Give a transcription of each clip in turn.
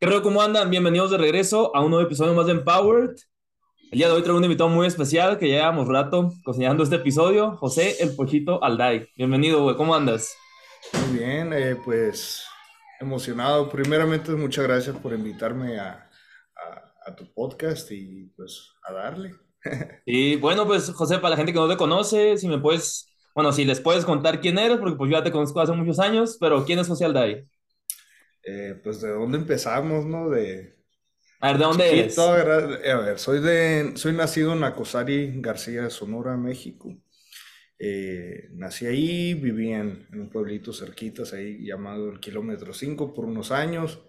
¿Qué ¿Cómo andan? Bienvenidos de regreso a un nuevo episodio más de Empowered. El día de hoy traigo un invitado muy especial que llevamos rato cocinando este episodio, José El Pochito Alday. Bienvenido, güey. ¿Cómo andas? Muy bien, eh, pues emocionado. Primeramente, muchas gracias por invitarme a, a, tu podcast y pues a darle. Y bueno, pues José, para la gente que no te conoce, si me puedes, bueno, si les puedes contar quién eres, porque pues yo ya te conozco hace muchos años, pero ¿quién es José Alday? Eh, pues de dónde empezamos, ¿no? De... A ver, ¿de dónde eres? A ver, soy, de, soy nacido en Acosari, García, Sonora, México. Eh, nací ahí, viví en, un pueblito cerquitas ahí llamado el Kilómetro 5 por unos años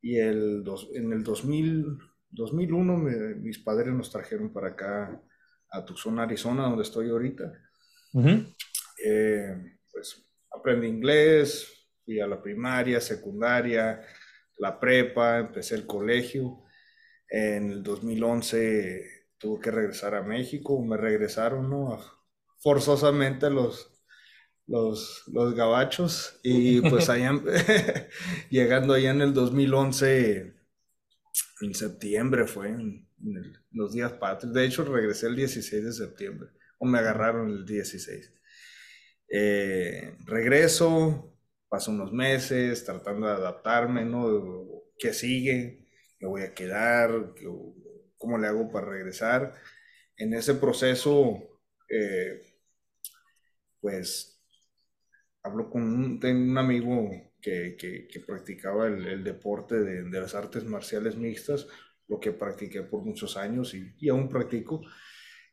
y el en el 2000, 2001 mis padres nos trajeron para acá a Tucson, Arizona, donde estoy ahorita. Eh, pues aprendí inglés, fui a la primaria, secundaria, la prepa, empecé el colegio. En el 2011 tuve que regresar a México, me regresaron, ¿no? Forzosamente los, los, los gabachos y pues allá, llegando allá en el 2011, en septiembre fue, en, los días patrios, de hecho regresé el 16 de septiembre, o me agarraron el 16. Eh, regreso, paso unos meses tratando de adaptarme, ¿no? ¿Qué sigue? ¿Me voy a quedar? ¿Cómo le hago para regresar? En ese proceso, eh, pues, hablo con un, amigo que, practicaba el, deporte de, las artes marciales mixtas, lo que practiqué por muchos años y, aún practico,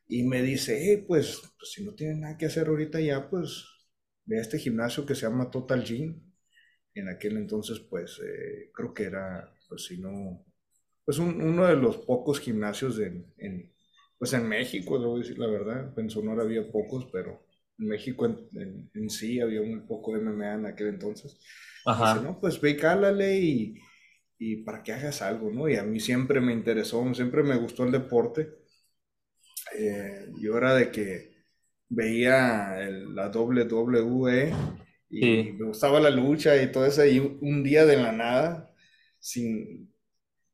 y me dice, eh, pues, pues si no tiene nada que hacer ahorita ya, pues de este gimnasio que se llama Total Gym. En aquel entonces, pues eh, creo que era, pues si no, pues uno de los pocos gimnasios en, pues en México, debo decir la verdad. En Sonora había pocos, pero en México en, sí había muy poco de MMA en aquel entonces. Ajá. Dice, no, pues ve, cálale y, y para que hagas algo, ¿no? Y a mí siempre me interesó, siempre me gustó el deporte. Eh, yo era de que veía la WWE y me gustaba la lucha y todo eso, y un día de la nada, sin,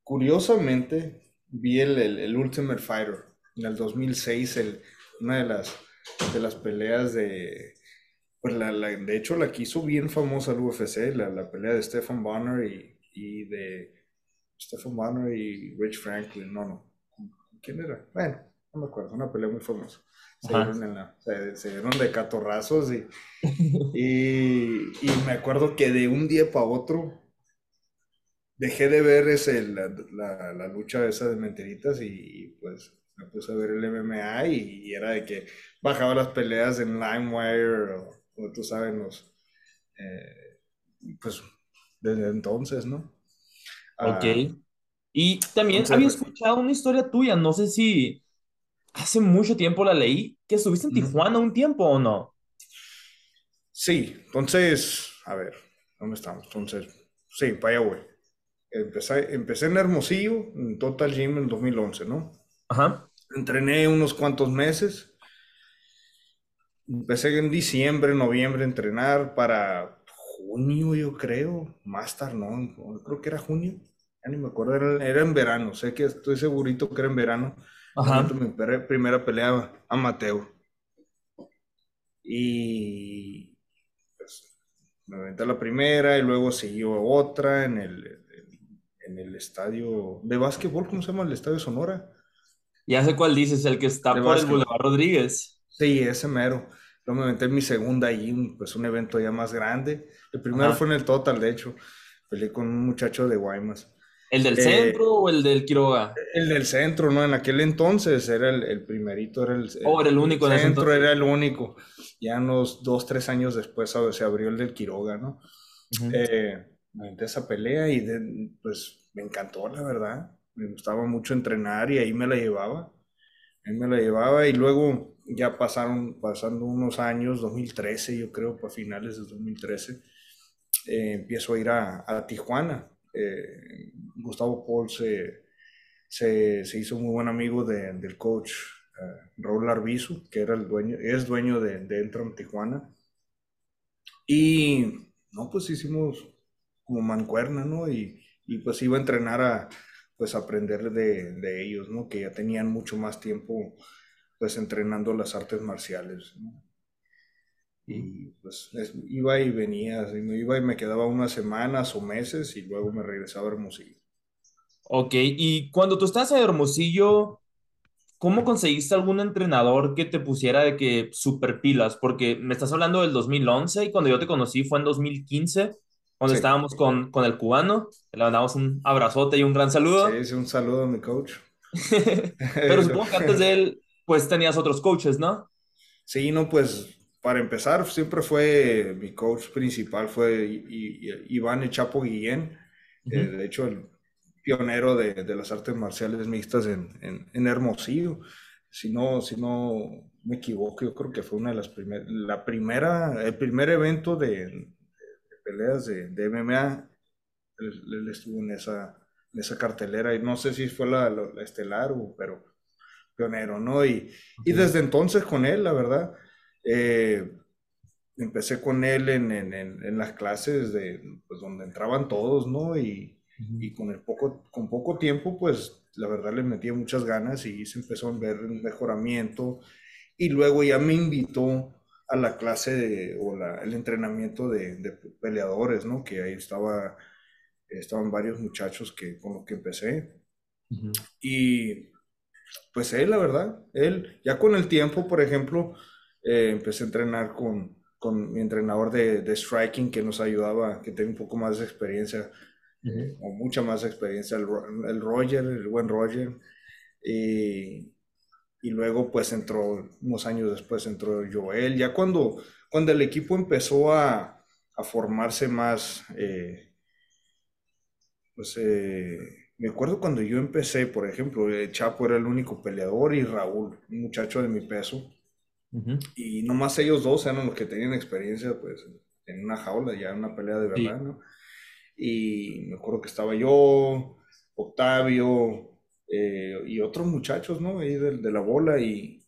curiosamente, vi el, el, Ultimate Fighter en el 2006, el, una de las, de las peleas de, pues la, de hecho la que hizo bien famosa el UFC, la, la pelea de Stephen Bonner y, y de Stephen Bonner y Rich Franklin, no, no, ¿quién era? Bueno, no me acuerdo, una pelea muy famosa. Se dieron, de catorrazos y, y, me acuerdo que de un día para otro dejé de ver ese, la, la, lucha esa de mentiritas y, pues me puse a ver el MMA y, era de que bajaba las peleas en LimeWire o, como tú sabes, los, eh, pues desde entonces, ¿no? Ok. Ah, y también había escuchado una historia tuya, no sé si hace mucho tiempo la leí, que estuviste en Tijuana un tiempo o no. Sí, entonces, a ver, ¿dónde estamos? Entonces, sí, para allá voy. Empecé, empecé en Hermosillo, en Total Gym en 2011, ¿no? Ajá. Entrené unos cuantos meses. Empecé en diciembre, noviembre a entrenar para junio, yo creo. Más tarde, no, creo que era junio. Ya ni me acuerdo, era, era en verano. Sé que estoy segurito que era en verano Ajá. Mi primera pelea amateur. Y pues, me aventé la primera y luego siguió otra en el, en el estadio de básquetbol, ¿cómo se llama? El estadio Sonora. Ya sé cuál dices, el que está por el Boulevard Rodríguez. Sí, ese mero. Luego me aventé mi segunda ahí, pues un evento ya más grande. El primero fue en el Total, de hecho. Peleé con un muchacho de Guaymas. ¿El del centro o el del Quiroga? El del centro, ¿no? En aquel entonces era el, primerito, era el, oh, era el único. El centro era el único. Ya unos dos, tres años después se abrió el del Quiroga, ¿no? Eh, me -huh. esa pelea y pues me encantó, la verdad. Me gustaba mucho entrenar y ahí me la llevaba. Ahí me la llevaba y luego ya pasaron, pasando unos años, 2013 yo creo, para finales de 2013, eh, empiezo a ir a, Tijuana. Eh, Gustavo Paul se, se, hizo muy buen amigo del coach uh, Raúl que era el dueño, es dueño de, de Entram Tijuana. Y no, pues hicimos como mancuerna, ¿no? Y, y pues iba a entrenar a, pues aprender de, de, ellos, ¿no? Que ya tenían mucho más tiempo, pues entrenando las artes marciales. Y pues iba y venía, iba y me quedaba unas semanas o meses y luego me regresaba a Hermosillo. Ok, y cuando tú estás en Hermosillo, ¿cómo conseguiste algún entrenador que te pusiera de que super pilas? Porque me estás hablando del 2011 y cuando yo te conocí fue en 2015 cuando estábamos con, con, el cubano. Le mandamos un abrazote y un gran saludo. Sí, un saludo a mi coach. Pero supongo que antes de él, pues tenías otros coaches, ¿no? Sí, no, pues para empezar, siempre fue mi coach principal, fue Iván Chapo Guillén, eh, de hecho, el pionero de, de, las artes marciales mixtas en, en, en, Hermosillo. Si no, si no me equivoco, yo creo que fue una de las primeras, la primera, el primer evento de, peleas de, de MMA, él, estuvo en esa, en esa cartelera y no sé si fue la, la, estelar o, pero pionero, ¿no? Y, y, desde entonces con él, la verdad, eh, empecé con él en, en, en, las clases de, pues, donde entraban todos, ¿no? Y, y, con, el poco, con poco tiempo, pues la verdad le metía muchas ganas y se empezó a ver un mejoramiento y luego ya me invitó a la clase de, o la, el entrenamiento de, de, peleadores, ¿no? Que ahí estaba, estaban varios muchachos que, con los que empecé. Y pues él, la verdad, él, ya con el tiempo, por ejemplo, eh, empecé a entrenar con, con mi entrenador de, de, striking que nos ayudaba, que tenía un poco más de experiencia, eh, o mucha más experiencia, el, el, Roger, el buen Roger. Y, y luego pues entró, unos años después entró Joel, ya cuando, cuando el equipo empezó a, a formarse más, eh, pues eh, me acuerdo cuando yo empecé, por ejemplo, Chapo era el único peleador y Raúl, un muchacho de mi peso, y nomás ellos dos eran los que tenían experiencia pues en una jaula, ya en una pelea de verdad, ¿no? Y me acuerdo que estaba yo, Octavio, eh, y otros muchachos, ¿no? Ahí de, de la bola y,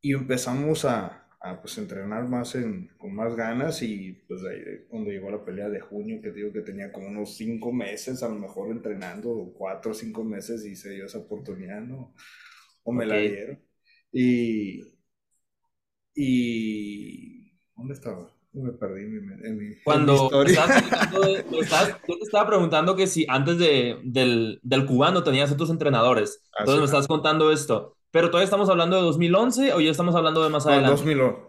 y empezamos a, a, pues entrenar más en, con más ganas y pues ahí, cuando llegó la pelea de junio, que digo que tenía como unos cinco meses a lo mejor entrenando, cuatro o cinco meses y se dio esa oportunidad, ¿no? O me la dieron. Y, y, ¿dónde estaba? Me perdí en mi, Cuando yo te estaba preguntando que si antes de, del, del cubano tenías otros entrenadores. Ah, Entonces me estás contando esto. Pero todavía estamos hablando de 2011 o ya estamos hablando de más adelante.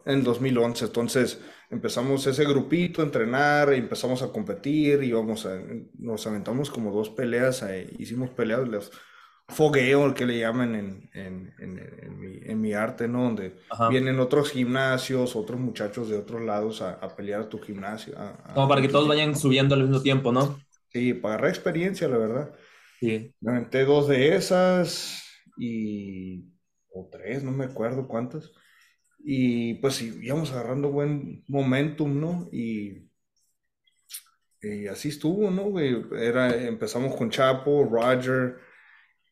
En, 2011, entonces empezamos ese grupito a entrenar, empezamos a competir y vamos a, nos aventamos como dos peleas, hicimos peleas, fogueo, el que le llaman en, en, en, mi, en mi, arte, ¿no? Donde vienen otros gimnasios, otros muchachos de otros lados a, a pelear a tu gimnasio. Como para que todos vayan subiendo al mismo tiempo, ¿no? Sí, para agarrar experiencia, la verdad. Sí. Me aventé dos de esas y... o tres, no me acuerdo cuántas. Y pues íbamos agarrando buen momentum, ¿no? Y, y así estuvo, ¿no? Era, empezamos con Chapo, Roger,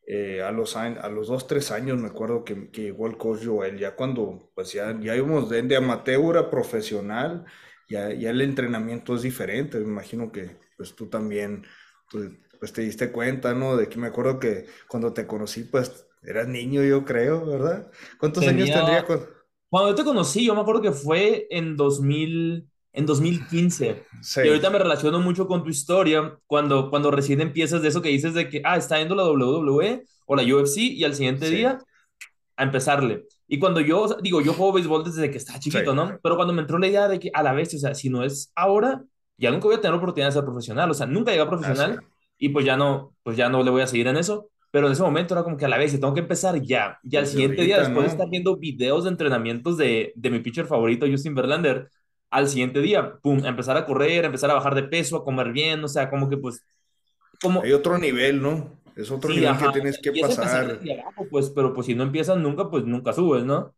eh, a, los a los dos, tres años me acuerdo que, que llegó el coach Joel, ya cuando pues ya, ya íbamos de, de amateur a profesional, ya, ya el entrenamiento es diferente, me imagino que pues tú también pues, pues te diste cuenta, ¿no? De que me acuerdo que cuando te conocí pues eras niño yo creo, ¿verdad? ¿Cuántos años tendría? Cuando... cuando yo te conocí, yo me acuerdo que fue en 2000 en 2015. Y ahorita me relaciono mucho con tu historia cuando, cuando recién empiezas de eso que dices de que, ah, está yendo la WWE o la UFC y al siguiente día a empezarle. Y cuando yo, digo, yo juego béisbol desde que estaba chiquito, ¿no? Pero cuando me entró la idea de que a la vez, o sea, si no es ahora, ya nunca voy a tener la oportunidad de ser profesional, o sea, nunca llegué a profesional. y pues ya no, pues ya no le voy a seguir en eso. Pero en ese momento era como que a la vez, tengo que empezar ya. Y al siguiente día, después de estar viendo videos de entrenamientos de, de mi pitcher favorito, Justin Verlander, al siguiente día, pum, empezar a correr, empezar a bajar de peso, a comer bien, o sea, como que pues, Hay como, otro nivel, ¿no? Es otro sí, nivel que ajá, tienes que y pasar. abajo, pues, pero pues si no empiezas nunca, pues nunca subes, ¿no?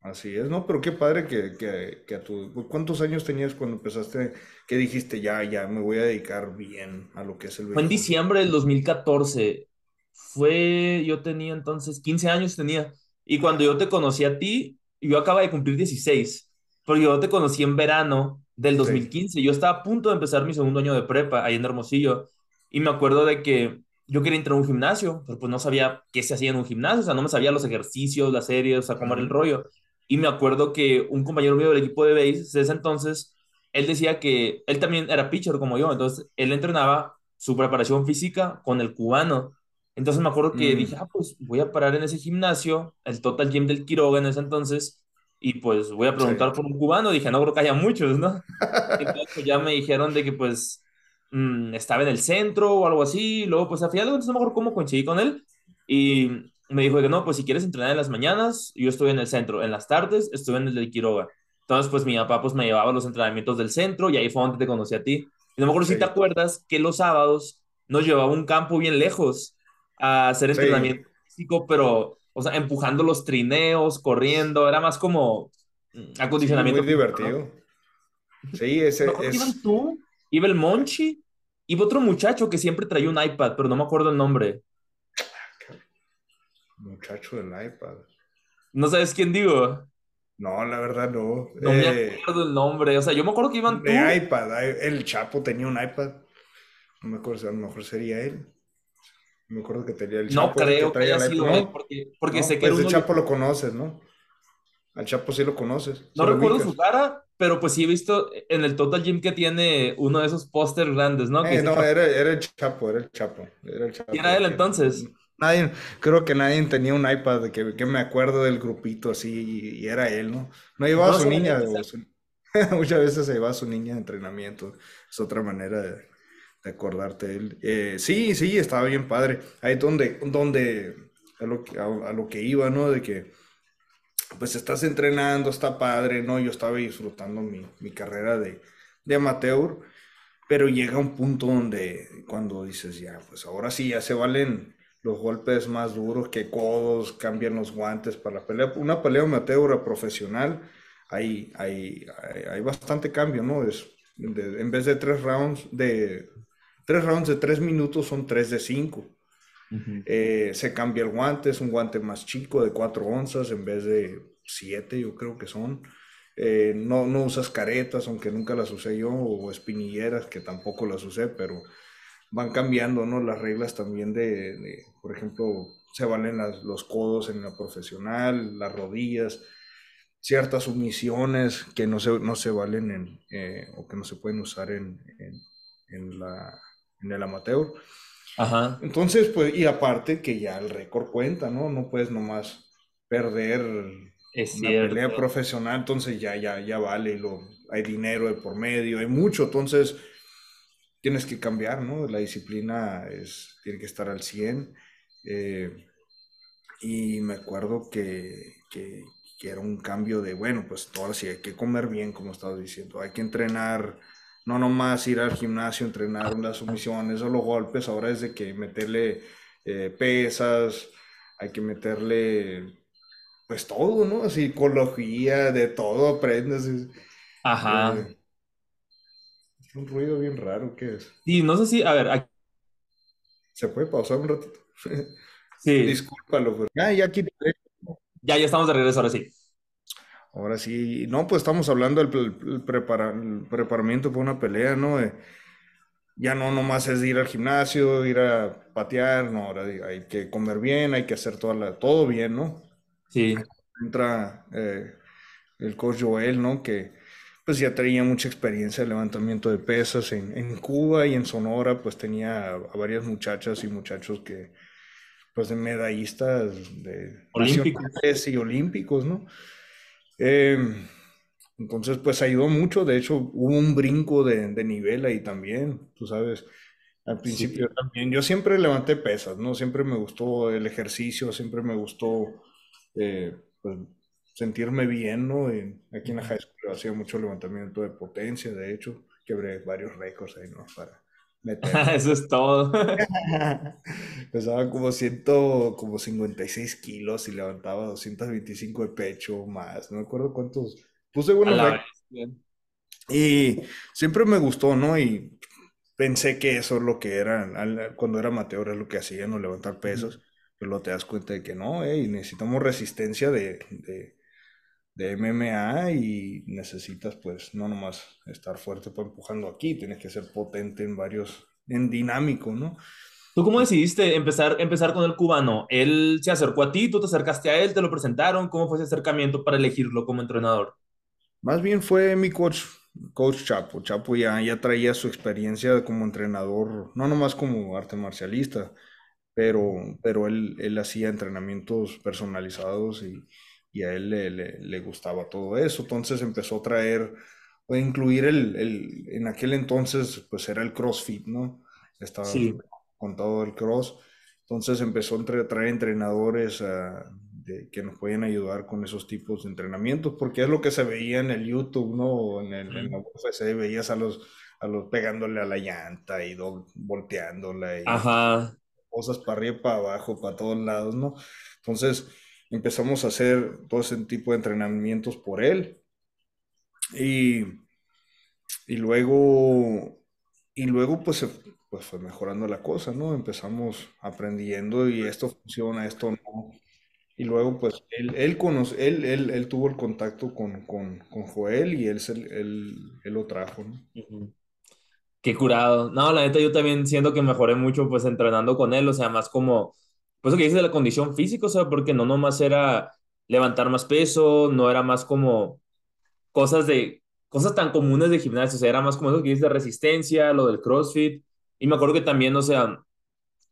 Así es, ¿no? Pero qué padre que, que, que a tu... ¿Cuántos años tenías cuando empezaste, que dijiste, ya, ya, me voy a dedicar bien a lo que es el Fue en diciembre del 2014. Fue, yo tenía entonces 15 años tenía. Y cuando yo te conocí a ti, yo acaba de cumplir 16. Pero yo te conocí en verano del Sí. 2015. Yo estaba a punto de empezar mi segundo año de prepa ahí en Hermosillo. Y me acuerdo de que yo quería entrar a un gimnasio, pero pues no sabía qué se hacía en un gimnasio. O sea, no me sabía los ejercicios, las series, o sea, cómo era el rollo. Y me acuerdo que un compañero mío del equipo de base, de ese entonces, él decía que él también era pitcher como yo. Entonces, él entrenaba su preparación física con el cubano. Entonces me acuerdo que dije, Mm, ah, pues voy a parar en ese gimnasio, el Total Gym del Quiroga en ese entonces, y pues voy a sí. preguntar por un cubano. Dije, no creo que haya muchos, ¿no? Entonces pues, ya me dijeron de que pues mm, estaba en el centro o algo así. luego pues al final de cuentas no me acuerdo cómo coincidí con él. Y me dijo que no, pues si quieres entrenar en las mañanas, yo estoy en el centro. En las tardes estuve en el del Quiroga. Entonces pues mi papá pues me llevaba a los entrenamientos del centro y ahí fue donde te conocí a ti. Y no me acuerdo si te Sí, acuerdas que los sábados nos llevaba a un campo bien lejos a hacer sí, entrenamiento físico, pero, o sea, empujando los trineos, corriendo, era más como mm, sí, muy acondicionamiento físico, ¿no? divertido. Sí, ese que iban es tú, iba el Monchi, iba otro muchacho que siempre traía un iPad, pero no me acuerdo el nombre. muchacho del iPad. ¿No sabes quién digo? No, la verdad no. No me Eh, acuerdo el nombre. O sea, yo me acuerdo que iban de tú. iPad, ay, el Chapo tenía un iPad. No me acuerdo, a lo mejor sería él. Me acuerdo que tenía el No Chapo, que creo que traía haya sido él, No, porque, porque no, sé que pues el Chapo lo conoces, ¿no? Al Chapo sí lo conoces, No recuerdo su cara, pero pues sí he visto en el Total Gym que tiene uno de esos pósters grandes, ¿no? Que Eh, no, Chapo. era, era el Chapo, era el Chapo, era el Y era Chapo. él Que entonces. nadie, creo que nadie tenía un iPad, que, que me acuerdo del grupito así, y, y era él, ¿no? No llevaba a No su niña, que o su- muchas veces se llevaba a su niña de entrenamiento, es otra manera de, de acordarte de él. Eh, sí, sí, estaba bien padre. Ahí donde, donde, a lo, que- iba, ¿no? De que, pues estás entrenando, está padre, ¿no? Yo estaba disfrutando mi, mi carrera de, de amateur. Pero llega un punto donde cuando dices, ya, pues ahora sí, ya se valen los golpes más duros que codos, cambian los guantes para la pelea. Una pelea amateur profesional, hay, hay, hay, hay bastante cambio, ¿no? Es, de- en vez de tres rounds de tres rounds de tres minutos son tres de cinco. Ujú. Eh, se cambia el guante, es un guante más chico de 4 onzas en vez de 7, yo creo que son. Eh, no, no usas caretas, aunque nunca las usé yo, o espinilleras, que tampoco las usé, pero van cambiando, ¿no? Las reglas también de, de, por ejemplo, se valen las- los codos en la profesional, las rodillas, ciertas sumisiones que no se, no se valen en, eh, o que no se pueden usar en, en, en la, en el amateur. Ajá, Entonces, pues, y aparte que ya el récord cuenta, ¿no? No puedes nomás perder es una pelea profesional, entonces ya, ya, ya vale, lo, hay dinero de por medio, hay mucho, entonces tienes que cambiar, ¿no? La disciplina es, tiene que estar al 100. eh, y me acuerdo que, que, que era un cambio de, bueno, pues ahora sí hay que comer bien, como estabas diciendo, hay que entrenar, no nomás ir al gimnasio, entrenar las sumisiones o los golpes, ahora es de que meterle eh, pesas, hay que meterle, pues todo, ¿no? Psicología, de todo aprendes. es- Ajá. eh, es un ruido bien raro que es. Sí, no sé si, a ver, aquí- ¿Se puede pausar un ratito? sí, Discúlpalo, pero... Ah, ya aquí. ya, ya estamos de regreso, ahora sí. Ahora sí, no, pues estamos hablando del pre- el prepara- el preparamiento para una pelea, ¿no? Ya no nomás es ir al gimnasio, ir a patear, no, ahora hay que comer bien, hay que hacer toda la, todo bien, ¿no? Sí, Entra eh, el coach Joel, ¿no? Que pues ya tenía mucha experiencia de levantamiento de pesas en, en Cuba y en Sonora, pues tenía a, a varias muchachas y muchachos que, pues de medallistas de olímpicos. y olímpicos, ¿no? Eh, entonces, pues ayudó mucho. De hecho, hubo un brinco de, de nivel ahí también, tú sabes. Al principio también. Yo siempre levanté pesas, ¿no? Siempre me gustó el ejercicio, siempre me gustó eh, pues, sentirme bien, ¿no? aquí en la high school hacía mucho levantamiento de potencia, de hecho, quebré varios récords ahí, ¿no? Para Eso es todo. Pesaba como ciento, como 56 kilos y levantaba 225 de pecho más, no me acuerdo cuántos. Puse buenos. Y siempre me gustó, ¿no? Y pensé que eso es lo que era, cuando era amateur es lo que hacía, no levantar pesos, pero luego te das cuenta de que no, eh, necesitamos resistencia de, de, MMA y necesitas pues no nomás estar fuerte para empujando aquí, tienes que ser potente en varios, en dinámico, ¿no? ¿Tú cómo decidiste empezar, empezar con el cubano? ¿Él se acercó a ti, tú te acercaste a él, te lo presentaron? ¿Cómo fue ese acercamiento para elegirlo como entrenador? Más bien fue mi coach Coach Chapo. Chapo ya, ya traía su experiencia como entrenador, no nomás como arte marcialista, pero, pero él, él hacía entrenamientos personalizados y, y a él le, le, gustaba todo eso. Entonces empezó a traer, a incluir el, el, en aquel entonces, pues era el CrossFit, ¿no? Estaba con todo el cross. Entonces empezó a traer entrenadores a que nos pueden ayudar con esos tipos de entrenamientos, porque es lo que se veía en el YouTube, ¿no? En, el, en la UFC veías a los, a los pegándole a la llanta y volteándola y cosas para arriba y para abajo, para todos lados, ¿no? Entonces empezamos a hacer todo ese tipo de entrenamientos por él y, y luego y luego pues, pues fue mejorando la cosa, ¿no? Empezamos aprendiendo y esto funciona, esto no. Y luego, pues, él, él, conoce, él, él, él tuvo el contacto con, con, con Joel y él, él, él, lo trajo, ¿no? Qué curado. No, la neta, yo también siento que mejoré mucho, pues, entrenando con él, o sea, más como, pues, lo que dices de la condición física, o sea, porque no nomás era levantar más peso, no era más como cosas de, cosas tan comunes de gimnasio, o sea, era más como eso que dices de resistencia, lo del CrossFit, y me acuerdo que también, o sea,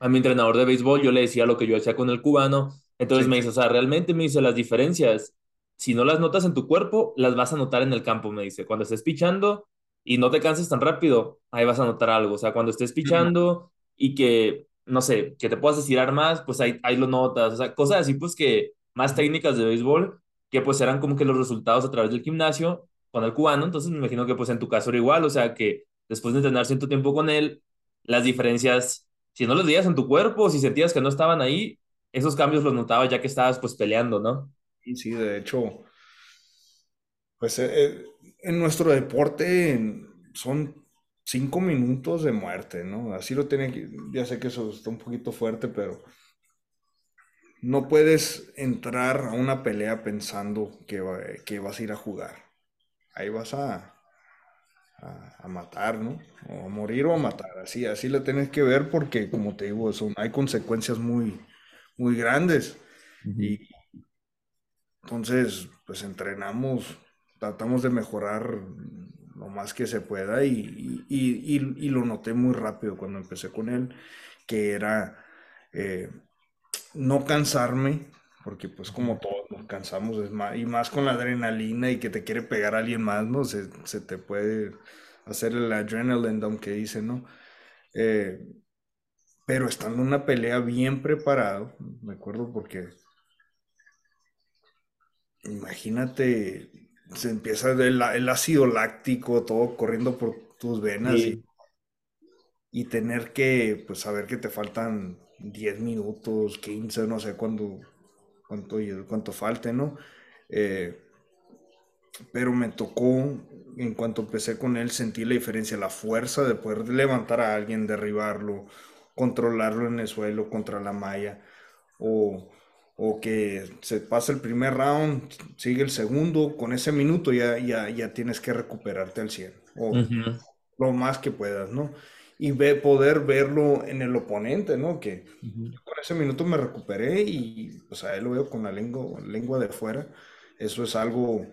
a mi entrenador de béisbol yo le decía lo que yo hacía con el cubano, entonces me dice, o sea, realmente me dice las diferencias, si no las notas en tu cuerpo, las vas a notar en el campo, me dice. Cuando estés pichando y no te canses tan rápido, ahí vas a notar algo. O sea, cuando estés pichando y que, no sé, que te puedas estirar más, pues ahí, ahí lo notas. O sea, cosas así, pues que más técnicas de béisbol, que pues eran como que los resultados a través del gimnasio con el cubano. Entonces me imagino que pues en tu caso era igual, o sea, que después de entrenar cierto tiempo con él, las diferencias, si no las veías en tu cuerpo, si sentías que no estaban ahí, esos cambios los notaba ya que estabas pues peleando, ¿no? Sí, sí, de hecho, pues eh, eh, en nuestro deporte son cinco minutos de muerte, ¿no? Así lo tiene que, ya sé que eso está un poquito fuerte, pero no puedes entrar a una pelea pensando que, que vas a ir a jugar. Ahí vas a, a, matar, ¿no? O a morir o a matar. Así, así lo tienes que ver porque, como te digo, son, hay consecuencias muy, muy grandes. Y entonces, pues entrenamos, tratamos de mejorar lo más que se pueda y, y, lo noté muy rápido cuando empecé con él, que era eh, no cansarme, porque pues como todos nos cansamos, es más, y más con la adrenalina y que te quiere pegar a alguien más, ¿no? Se, se te puede hacer el adrenaline dump que dice, ¿no? Eh, pero estando en una pelea bien preparado, me acuerdo porque imagínate, se empieza el, el ácido láctico, todo corriendo por tus venas y, tener que, pues, saber que te faltan 10 minutos, 15, no sé cuánto, cuánto, cuánto falte, ¿no? Eh, pero me tocó, en cuanto empecé con él, sentir la diferencia, la fuerza de poder levantar a alguien, derribarlo, controlarlo en el suelo contra la malla o, o que se pasa el primer round, sigue el segundo, con ese minuto ya, ya, ya tienes que recuperarte al 100 o lo más que puedas, ¿no? Y ve, poder verlo en el oponente, ¿no? Que con ese minuto me recuperé y pues a él lo veo con la lengua, lengua de fuera. Eso es algo,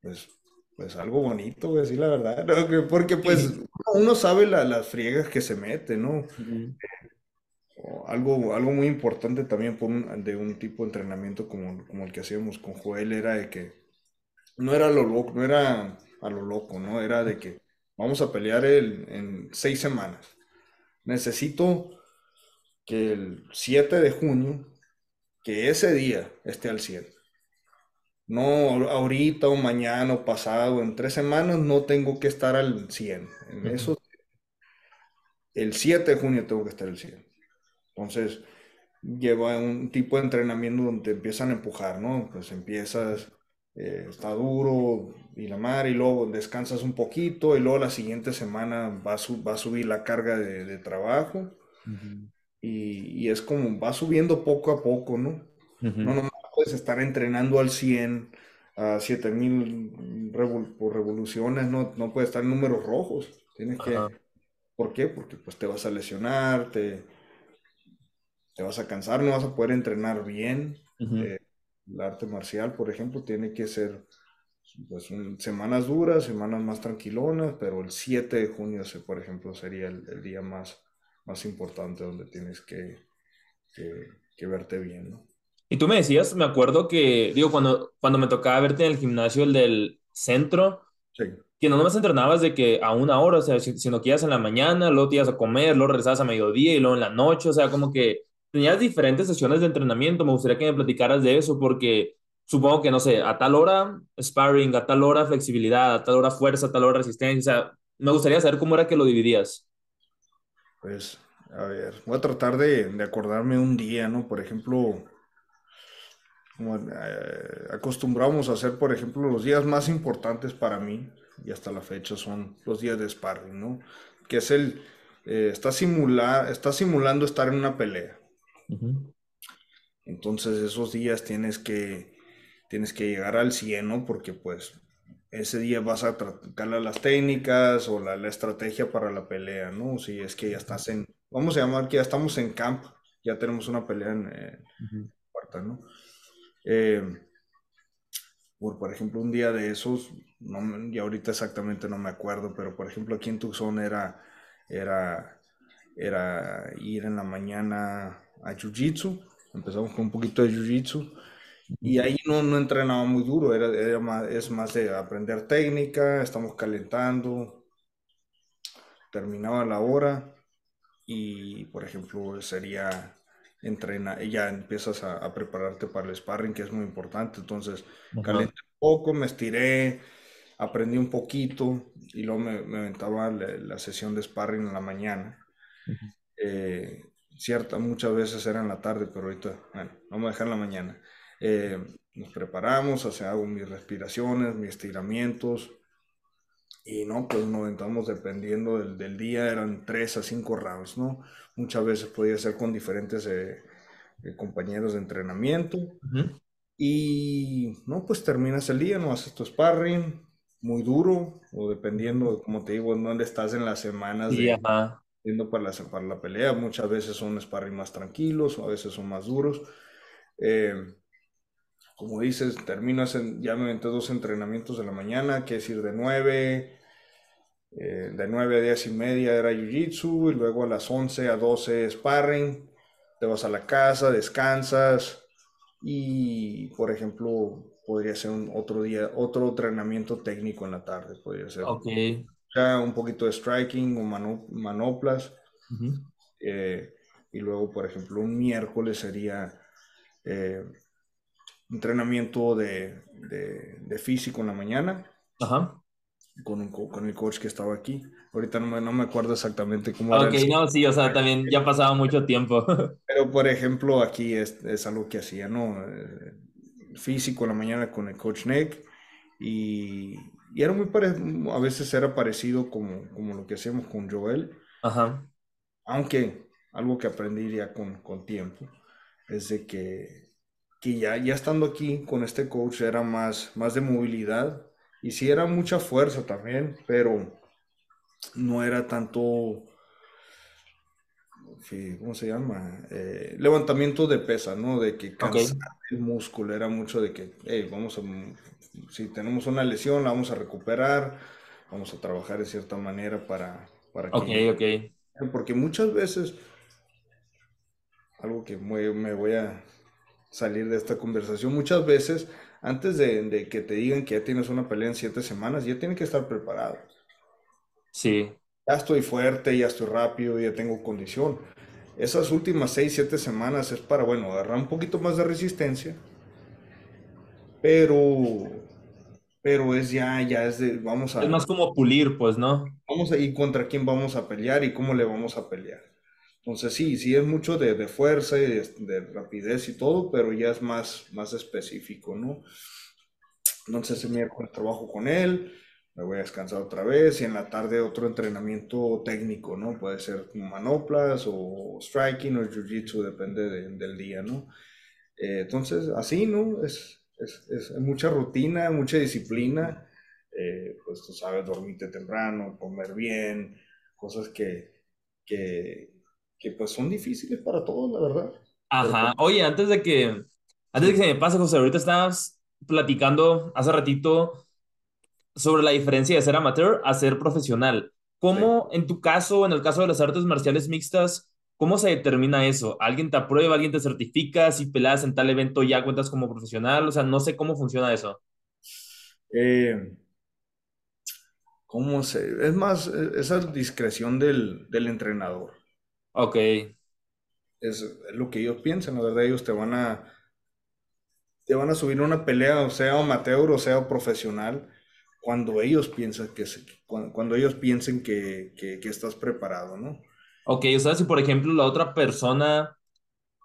pues, pues algo bonito, voy a decir la verdad, porque pues uno sabe las friegas que se mete, ¿no? Algo, algo muy importante también por de un tipo de entrenamiento como, como el que hacíamos con Joel era de que no era lo loco, no era a lo loco, ¿no? Era de que vamos a pelear el, en seis semanas. necesito que el 7 de junio, que ese día esté al 100. No ahorita o mañana o pasado, en tres semanas no tengo que estar al 100. En eso, el 7 de junio tengo que estar al 100. Entonces, lleva un tipo de entrenamiento donde te empiezan a empujar, ¿no? Pues empiezas, eh, está duro y la mar, y luego descansas un poquito, y luego la siguiente semana va a, va a subir la carga de, trabajo, y, es como va subiendo poco a poco, ¿no? No, no puedes estar entrenando al 100, a 7000 por revoluciones, no, no puedes estar en números rojos, tienes que... ¿Por qué? Porque pues te vas a lesionar, te te vas a cansar, no vas a poder entrenar bien. Eh, el arte marcial, por ejemplo, tiene que ser pues, semanas duras, semanas más tranquilonas, pero el 7 de junio, por ejemplo, sería el, día más, más importante donde tienes que, que, verte bien, ¿no? Y tú me decías, me acuerdo que, digo, cuando, cuando me tocaba verte en el gimnasio, el del centro, que no nomás entrenabas de que a una hora, o sea, sino que ibas en la mañana, luego te ibas a comer, luego regresabas a mediodía y luego en la noche, o sea, como que tenías diferentes sesiones de entrenamiento, me gustaría que me platicaras de eso porque supongo que, no sé, a tal hora sparring, a tal hora flexibilidad, a tal hora fuerza, a tal hora resistencia. Me gustaría saber cómo era que lo dividías. Pues, a ver, voy a tratar de, de acordarme un día, ¿no? Por ejemplo, como, eh, acostumbramos a hacer, por ejemplo, los días más importantes para mí, y hasta la fecha son los días de sparring, ¿no? Que es el, eh, está, simula, está simulando estar en una pelea. Entonces esos días tienes que, tienes que llegar al 100, ¿no? Porque pues ese día vas a tratar las técnicas o la, estrategia para la pelea, ¿no? Si es que ya estás en, vamos a llamar que ya estamos en camp, ya tenemos una pelea en cuarta, ¿no? Eh, por, por, ejemplo, un día de esos, no, y ahorita exactamente no me acuerdo, pero por ejemplo aquí en Tucson era, era, era ir en la mañana a Jiu-Jitsu, empezamos con un poquito de Jiu-Jitsu y ahí no, no entrenaba muy duro, era, era más, es más de aprender técnica, estamos calentando, terminaba la hora y por ejemplo sería entrenar, ya empiezas a, prepararte para el sparring que es muy importante, entonces calenté un poco, me estiré, aprendí un poquito y luego me, me aventaba la, sesión de sparring en la mañana cierta, muchas veces era en la tarde, pero ahorita, bueno, vamos a dejar en la mañana. Eh, nos preparamos, o sea, hago mis respiraciones, mis estiramientos, y no, pues nos aventamos dependiendo del, del, día, eran tres a cinco rounds, ¿no? Muchas veces podía ser con diferentes eh, eh, compañeros de entrenamiento. Y no, pues terminas el día, no haces tu sparring, muy duro, o dependiendo, como te digo, en dónde estás en las semanas de, para la, para la pelea. Muchas veces son sparring más tranquilos, a veces son más duros. Eh, como dices, terminas en, ya me aventé dos entrenamientos de la mañana, que es ir de 9, eh, de 9 a 10 y media era Jiu-Jitsu, y luego a las 11 a 12 sparring, te vas a la casa, descansas, y por ejemplo, podría ser un otro día, otro entrenamiento técnico en la tarde, podría ser. Ok un poquito de striking o manoplas. Eh, y luego, por ejemplo, un miércoles sería eh, entrenamiento de, de, físico en la mañana. Con, con, el coach que estaba aquí. Ahorita no me, no me acuerdo exactamente cómo Ok, no, sí, o sea, también ya pasaba mucho tiempo. Pero, por ejemplo, aquí es, es algo que hacía, ¿no? Eh, físico en la mañana con el coach Nick y, y era muy parecido, a veces era parecido como, como lo que hacemos con Joel. Ajá. Aunque algo que aprendí ya con, con tiempo es de que, que ya, ya estando aquí con este coach era más, más de movilidad y sí era mucha fuerza también, pero no era tanto, ¿cómo se llama? Eh, levantamiento de pesa, ¿no? De que cansar el músculo, era mucho de que, hey, vamos a si tenemos una lesión, la vamos a recuperar, vamos a trabajar de cierta manera para, para que... Ok, ok. Porque muchas veces, algo que me voy a salir de esta conversación, muchas veces, antes de, que te digan que ya tienes una pelea en siete semanas, ya tienen que estar preparados. Sí. ya estoy fuerte, ya estoy rápido, ya tengo condición. Esas últimas 6, 7 semanas es para, bueno, agarrar un poquito más de resistencia, pero, pero es ya, ya es de, vamos a... Es más como pulir, pues, ¿no? Vamos a ir contra quién vamos a pelear y cómo le vamos a pelear. Entonces sí, sí es mucho de, de fuerza y de, de, rapidez y todo, pero ya es más, más específico, ¿no? Entonces ese miércoles trabajo con él, me voy a descansar otra vez y en la tarde otro entrenamiento técnico, ¿no? Puede ser manoplas o striking o jiu-jitsu, depende de, del día, ¿no? Eh, entonces, así, ¿no? Es, es, es, mucha rutina, mucha disciplina, eh, pues tú sabes, dormirte temprano, comer bien, cosas que, que, que pues son difíciles para todos, la verdad. Ajá, oye, antes de que, antes de que se me pase, José, ahorita estabas platicando hace ratito sobre la diferencia de ser amateur a ser profesional. ¿Cómo, sí. en tu caso, en el caso de las artes marciales mixtas, cómo se determina eso? ¿Alguien te aprueba, alguien te certifica? Si peleas en tal evento ya cuentas como profesional, o sea, no sé cómo funciona eso. Eh, ¿Cómo se...? Es más, esa discreción del, del entrenador. Ok. Es, es, lo que ellos piensan, la verdad, ellos te van a... Te van a subir una pelea, o sea amateur o sea profesional, cuando ellos piensan que, cuando, cuando ellos piensen que, que, que, estás preparado, ¿no? Ok, o sea, si por ejemplo la otra persona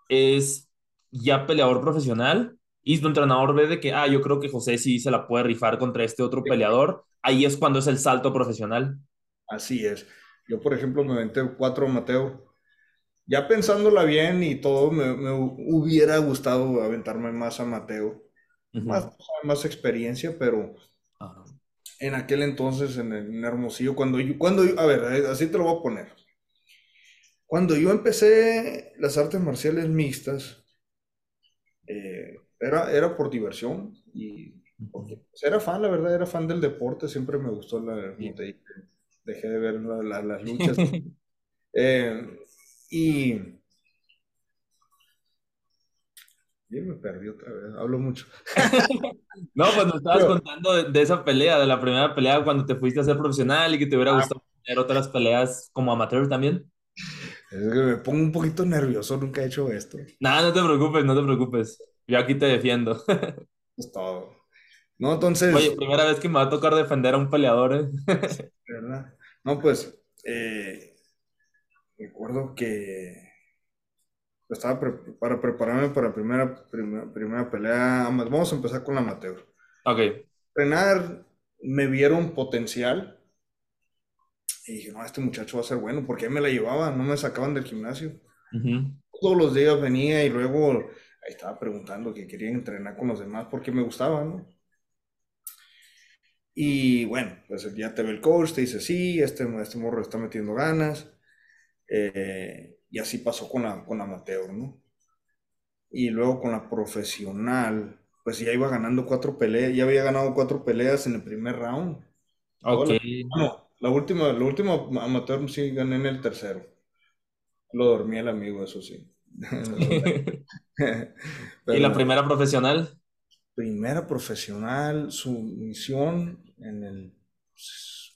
es ya peleador profesional y tu entrenador ve de que, ah, yo creo que José sí se la puede rifar contra este otro peleador, ahí es cuando es el salto profesional. Así es. Yo, por ejemplo, me aventé cuatro Mateo. Ya pensándola bien y todo, me, me hubiera gustado aventarme más a Mateo. Uh -huh. más, más experiencia, pero uh -huh en aquel entonces en, en Hermosillo, cuando yo, cuando yo, a ver, así te lo voy a poner. Cuando yo empecé las artes marciales mixtas, eh, era, era por diversión y porque, pues, era fan, la verdad, era fan del deporte, siempre me gustó la, te, dejé de ver la, la, las luchas. eh, y me perdí otra vez, hablo mucho. no, pues nos estabas Pero, contando de, de, esa pelea, de la primera pelea cuando te fuiste a ser profesional y que te hubiera ah, gustado tener otras peleas como amateur también. Es que me pongo un poquito nervioso, nunca he hecho esto. No, no te preocupes, no te preocupes. Yo aquí te defiendo. es todo. No, entonces. Oye, primera vez que me va a tocar defender a un peleador, ¿eh? ¿verdad? No, pues, eh, recuerdo que estaba pre para prepararme para la primera, primera, primera pelea. Vamos a empezar con la amateur. Ok. Entrenar, me vieron potencial. Y dije, no, este muchacho va a ser bueno, porque me la llevaba, no me sacaban del gimnasio. Uh -huh. Todos los días venía y luego ahí estaba preguntando que quería entrenar con los demás porque me gustaba, ¿no? Y bueno, pues ya te ve el coach, te dice, sí, este, este morro está metiendo ganas. Eh, y así pasó con la, con la amateur, ¿no? Y luego con la profesional, pues ya iba ganando cuatro peleas, ya había ganado cuatro peleas en el primer round. Ok. La, no, la última, la última amateur sí gané en el tercero. Lo dormí el amigo, eso sí. Pero, ¿Y la primera profesional? Primera profesional, su misión en el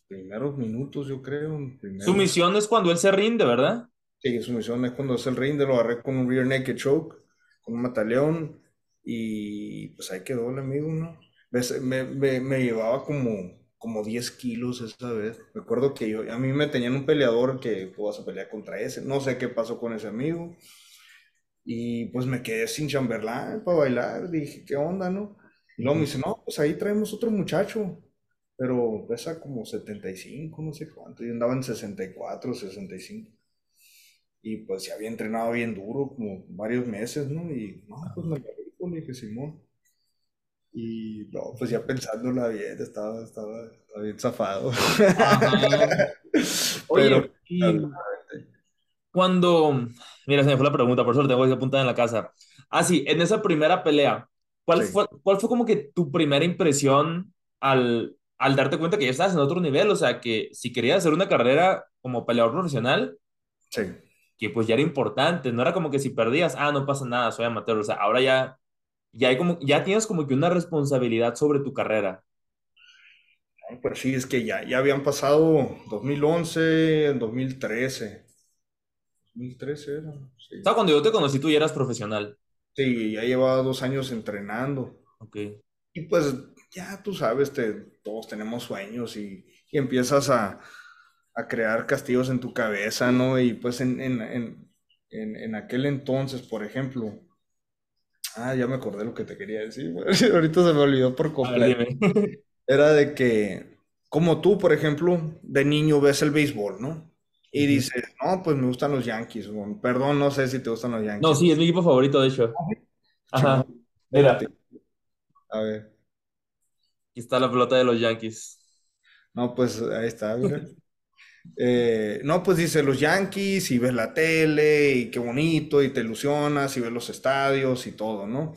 primeros minutos, yo creo. Primeros... Su misión es cuando él se rinde, ¿verdad? Sí, su misión es cuando es el rinde, lo agarré con un rear naked choke, con un mataleón, y pues ahí quedó el amigo, ¿no? Me, me, me, llevaba como, como 10 kilos esa vez. Me acuerdo que yo, a mí me tenían un peleador que tú vas a pelear contra ese, no sé qué pasó con ese amigo. Y pues me quedé sin chamberlain para bailar, dije, ¿qué onda, no? Y luego me dice, no, pues ahí traemos otro muchacho, pero pesa como 75, no sé cuánto, y andaba en 64, 65 y pues ya había entrenado bien duro, como varios meses, ¿no? Y no, pues me lo dije Simón. Y no, pues ya pensándola bien, estaba, estaba, estaba bien zafado. Oye, Pero, cuando, mira, se me fue la pregunta, por eso lo tengo que apuntar en la casa. Ah, sí, en esa primera pelea, ¿cuál, sí. fue, ¿cuál fue como que tu primera impresión al, al darte cuenta que ya estabas en otro nivel? O sea, que si querías hacer una carrera como peleador profesional, sí que pues ya era importante, no era como que si perdías, ah, no pasa nada, soy amateur, o sea, ahora ya, ya, hay como, ya tienes como que una responsabilidad sobre tu carrera. Pues sí, es que ya, ya habían pasado 2011, 2013. 2013 era, sí. O sea, cuando yo te conocí tú ya eras profesional. Sí, ya llevaba dos años entrenando. Ok. Y pues ya tú sabes, te, todos tenemos sueños y, y empiezas a, a crear castillos en tu cabeza, ¿no? Y pues en, en, en, en aquel entonces, por ejemplo, ah, ya me acordé lo que te quería decir. Ahorita se me olvidó por ver, completo. dime. Era de que, como tú, por ejemplo, de niño ves el béisbol, ¿no? Y dices, no, pues me gustan los Yankees. Perdón, no sé si te gustan los No, Yankees. sí, es mi equipo favorito, de hecho. Chingón. Ajá. Mira. A ver. aquí está la pelota de los Yankees. No, pues ahí está, mira. Eh, no, pues dice los Yankees y ves la tele y qué bonito y te ilusionas y ves los estadios y todo, ¿no?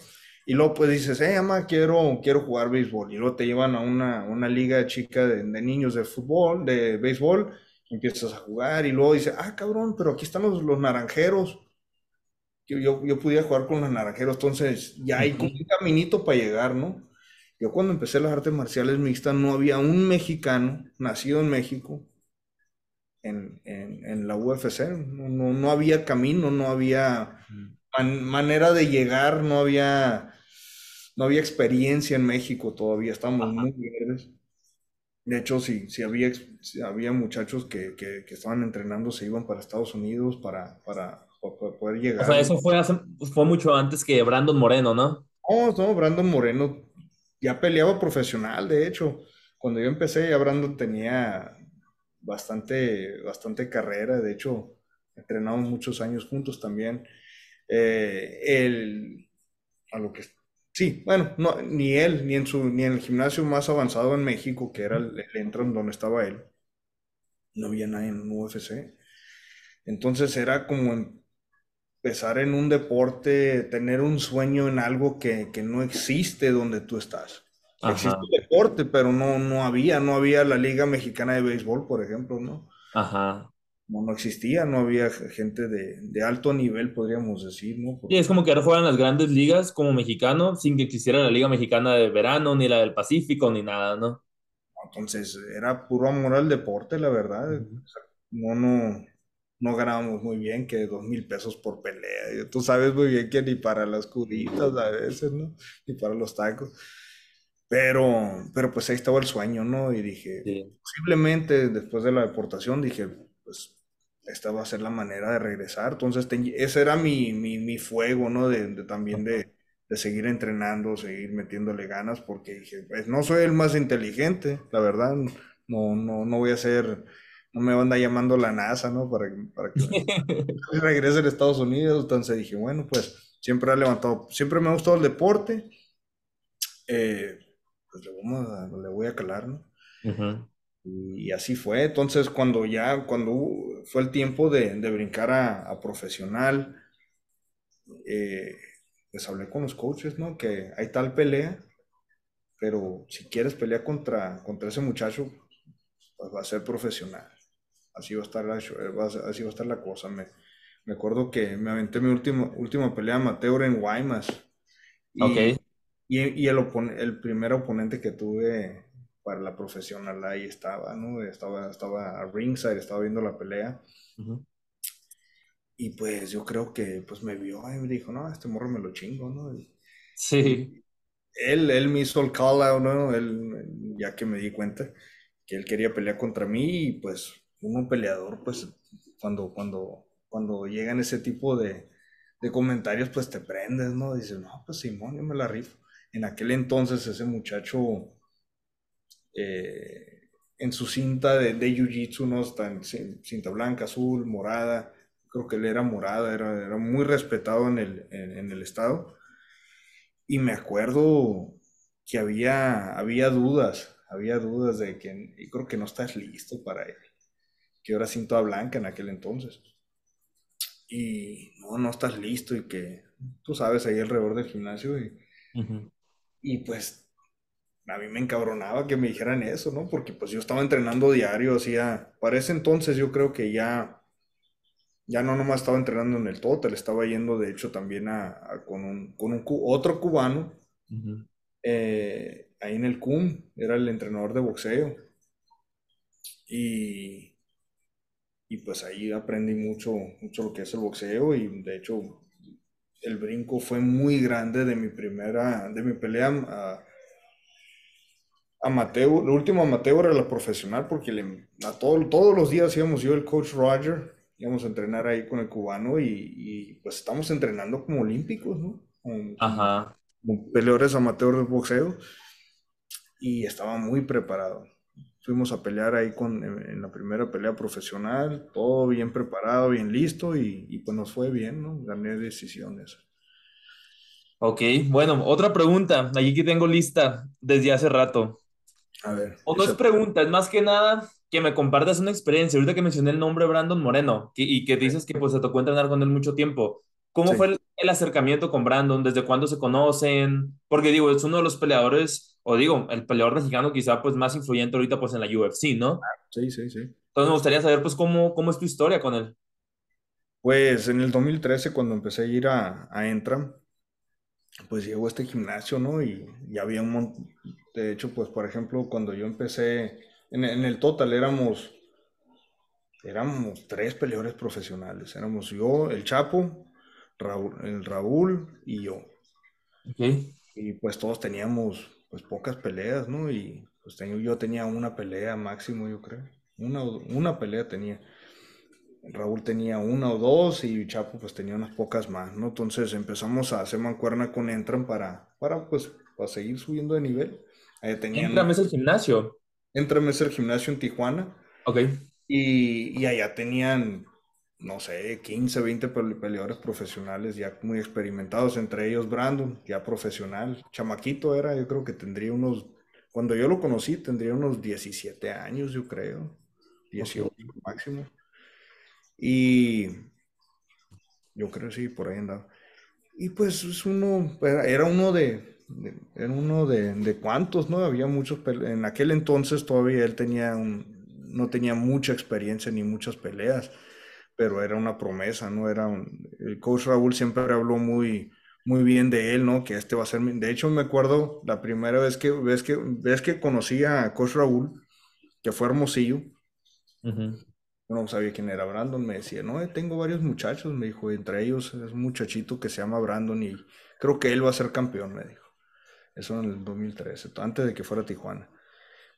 Y luego pues dices, eh, mamá, quiero, quiero jugar béisbol. Y luego te llevan a una, una liga chica de, de niños de fútbol, de béisbol, y empiezas a jugar y luego dices, ah, cabrón, pero aquí están los, los naranjeros. Yo, yo, yo podía jugar con los naranjeros, entonces ya hay como un caminito para llegar, ¿no? Yo cuando empecé las artes marciales mixtas no había un mexicano nacido en México en, en, en la UFC. No, no, no había camino, no había man- manera de llegar, no había, no había experiencia en México todavía, estábamos Ajá. muy verdes. De hecho, sí, sí había, había muchachos que, que, que estaban entrenando, se iban para Estados Unidos para, para, para poder O llegar. sea, eso fue, hace- fue mucho antes que Brandon Moreno, ¿no? No, no, Brandon Moreno ya peleaba profesional, de hecho. Cuando yo empecé, ya Brandon tenía bastante, bastante carrera, de hecho, entrenamos muchos años juntos también. Eh, él, a lo que, sí, bueno, no, ni él, ni en su, ni en el gimnasio más avanzado en México, que era el, el Entron donde estaba él, no había nadie en UFC. Entonces era como empezar en un deporte, tener un sueño en algo que, que no existe donde tú estás. Existe Ajá, el deporte, pero no, no había, no había la Liga Mexicana de Béisbol, por ejemplo, ¿no? ajá. No, no existía, no había gente de, de alto nivel, podríamos decir, ¿no? Sí, es como que ahora juegan las grandes ligas como mexicano, sin que existiera la Liga Mexicana de verano, ni la del Pacífico, ni nada, ¿no? entonces era puro amor al deporte, la verdad. Ujú. O sea, no, no, no ganábamos muy bien, que dos mil pesos por pelea. Y Tú sabes muy bien que ni para las curitas a veces, ¿no? Ni para los tacos. Pero, pero pues ahí estaba el sueño, ¿no? Y dije, Sí. posiblemente después de la deportación, dije, pues esta va a ser la manera de regresar. Entonces, ese era mi, mi, mi fuego, ¿no? De, de también de, de seguir entrenando, seguir metiéndole ganas, porque dije, pues no soy el más inteligente, la verdad. No, no, no voy a ser, no me van a llamando la NASA, ¿no? Para, para que regrese a Estados Unidos. Entonces dije, bueno, pues siempre ha levantado, siempre me ha gustado el deporte. eh, pues le vamos a- le voy a calar, ¿no? Ujú. Y así fue. Entonces, cuando ya, cuando fue el tiempo de, de brincar a, a profesional, eh, pues hablé con los coaches, ¿no? Que hay tal pelea, pero si quieres pelear contra, contra ese muchacho, pues va a ser profesional. Así va a estar la, ser- así va a estar la cosa. Me, me acuerdo que me aventé mi última, última pelea amateur en Guaymas. Y, y, y el, el primer oponente que tuve para la profesional ahí estaba, ¿no? Estaba, estaba a ringside, estaba viendo la pelea. Ujú. Y pues yo creo que pues me vio y me dijo, no, este morro me lo chingo, ¿no? Y, Sí. él, él me hizo el call out, ¿no? Él, ya que me di cuenta que él quería pelear contra mí y pues uno peleador, pues cuando, cuando, cuando llegan ese tipo de, de comentarios, pues te prendes, ¿no? Dices, no, pues Simón, yo me la rifo. En aquel entonces ese muchacho eh, en su cinta de, Jiu-Jitsu, ¿no? Está cinta blanca, azul, morada. Creo que él era morada, era, era muy respetado en el, en, el estado. Y me acuerdo que había, había dudas, había dudas de que, y creo que no estás listo para él, que era cinta blanca en aquel entonces. Y no, no estás listo y que tú sabes ahí alrededor del gimnasio y. y pues a mí me encabronaba que me dijeran eso, ¿no? Porque pues yo estaba entrenando diario, hacía, para ese entonces yo creo que ya, ya no nomás estaba entrenando en el total, estaba yendo de hecho también a, a- con un, con un otro cubano eh, ahí en el CUM, era el entrenador de boxeo. Y, y pues ahí aprendí mucho, mucho lo que es el boxeo y de hecho el brinco fue muy grande de mi primera, de mi pelea a, amateur, el último amateur era la profesional porque le, a todo, todos los días íbamos yo el coach Roger, íbamos a entrenar ahí con el cubano y, pues estamos entrenando como olímpicos, ¿no? Ajá. Como peleadores amateurs de boxeo y estaba muy preparado. Fuimos a pelear ahí con, en, la primera pelea profesional, todo bien preparado, bien listo y, y pues nos fue bien, ¿no? Gané decisiones. Ok, bueno, otra pregunta, allí que tengo lista desde hace rato. A ver. O no es pregunta, es más que nada que me compartas una experiencia. Ahorita que mencioné el nombre Brandon Moreno y que dices que pues se tocó entrenar con él mucho tiempo. ¿Cómo fue el, acercamiento con Brandon? ¿Desde cuándo se conocen? Porque digo, es uno de los peleadores, o digo, el peleador mexicano quizá pues más influyente ahorita pues en la UFC, ¿no? Sí, sí, sí. Entonces me gustaría saber pues cómo, cómo es tu historia con él. Pues en el 2013 cuando empecé a ir a, a Entram, pues llegó este gimnasio, ¿no? Y, y había un montón, de hecho, pues por ejemplo, cuando yo empecé, en, el total éramos, éramos tres peleadores profesionales. Éramos yo, el Chapo, Raúl, el Raúl y yo. Y pues todos teníamos pues pocas peleas, ¿no? Y pues yo tenía una pelea máximo, yo creo. Una, una pelea tenía. Raúl tenía una o dos y Chapo pues tenía unas pocas más, ¿no? Entonces empezamos a hacer mancuerna con Entran para, para pues para seguir subiendo de nivel. Ahí es el gimnasio. Entram es el gimnasio en Tijuana. Ok. Y, y, allá tenían, no sé, 15, 20 peleadores profesionales ya muy experimentados, entre ellos Brandon, ya profesional. Chamaquito era, yo creo que tendría unos, cuando yo lo conocí, tendría unos 17 años, yo creo. 18 máximo. Y yo creo sí, por ahí andaba. Y pues es uno, era uno de, era uno de, de, cuantos, ¿no? Había muchos, en aquel entonces todavía él tenía un, no tenía mucha experiencia ni muchas peleas, pero era una promesa, ¿no? Era un, el coach Raúl siempre habló muy, muy bien de él, ¿no? Que este va a ser, de hecho me acuerdo la primera vez que, ves que, ves que conocí a coach Raúl, que fue Hermosillo, no sabía quién era Brandon, me decía, no, tengo varios muchachos, me dijo, entre ellos es un muchachito que se llama Brandon y creo que él va a ser campeón, me dijo. Eso en el 2013, antes de que fuera Tijuana.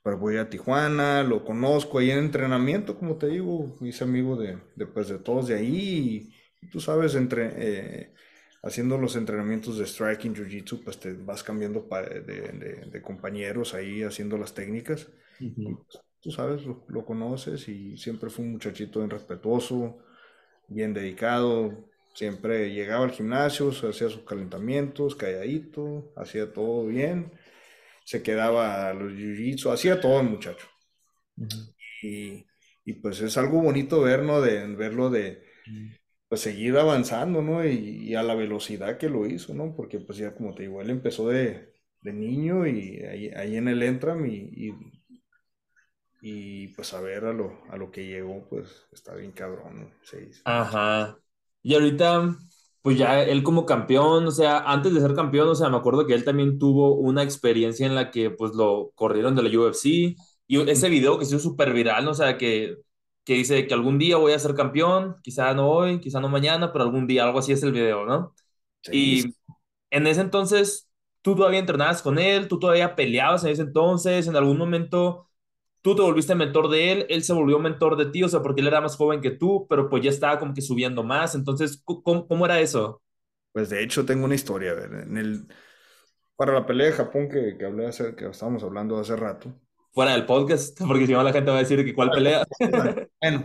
Pero voy a Tijuana, lo conozco ahí en entrenamiento, como te digo, hice amigo de, de, pues, de todos de ahí. Y, tú sabes, entre, eh, haciendo los entrenamientos de striking, jiu-jitsu, pues te vas cambiando de, de, de, compañeros ahí haciendo las técnicas. Pues, tú sabes, lo, lo, conoces y siempre fue un muchachito bien respetuoso, bien dedicado, Siempre llegaba al gimnasio, hacía sus calentamientos, calladito, hacía todo bien, se quedaba a los jiu-jitsu, hacía todo el muchacho. y, y, pues es algo bonito ver, ¿no? De, verlo de, pues seguir avanzando, ¿no? Y, a la velocidad que lo hizo, ¿no? Porque pues ya como te digo, él empezó de, de niño y ahí, ahí, en el Entram y, y, pues a ver a lo, a lo que llegó, pues está bien cabrón, ¿no? Ajá. Y ahorita, pues ya él como campeón, o sea, antes de ser campeón, o sea, me acuerdo que él también tuvo una experiencia en la que pues lo corrieron de la UFC y ese video que se hizo súper viral, o sea, que, que dice que algún día voy a ser campeón, quizá no hoy, quizá no mañana, pero algún día, algo así es el video, ¿no? Y en ese entonces, tú todavía entrenabas con él, tú todavía peleabas en ese entonces, en algún momento tú te volviste mentor de él, él se volvió mentor de ti, o sea, porque él era más joven que tú, pero pues ya estaba como que subiendo más. Entonces, ¿cómo, cómo era eso? Pues de hecho tengo una historia, a ver, en el, para la pelea de Japón que, que hablé hace, que estábamos hablando hace rato. Fuera del podcast, porque si no la gente va a decir que cuál pelea. Bueno,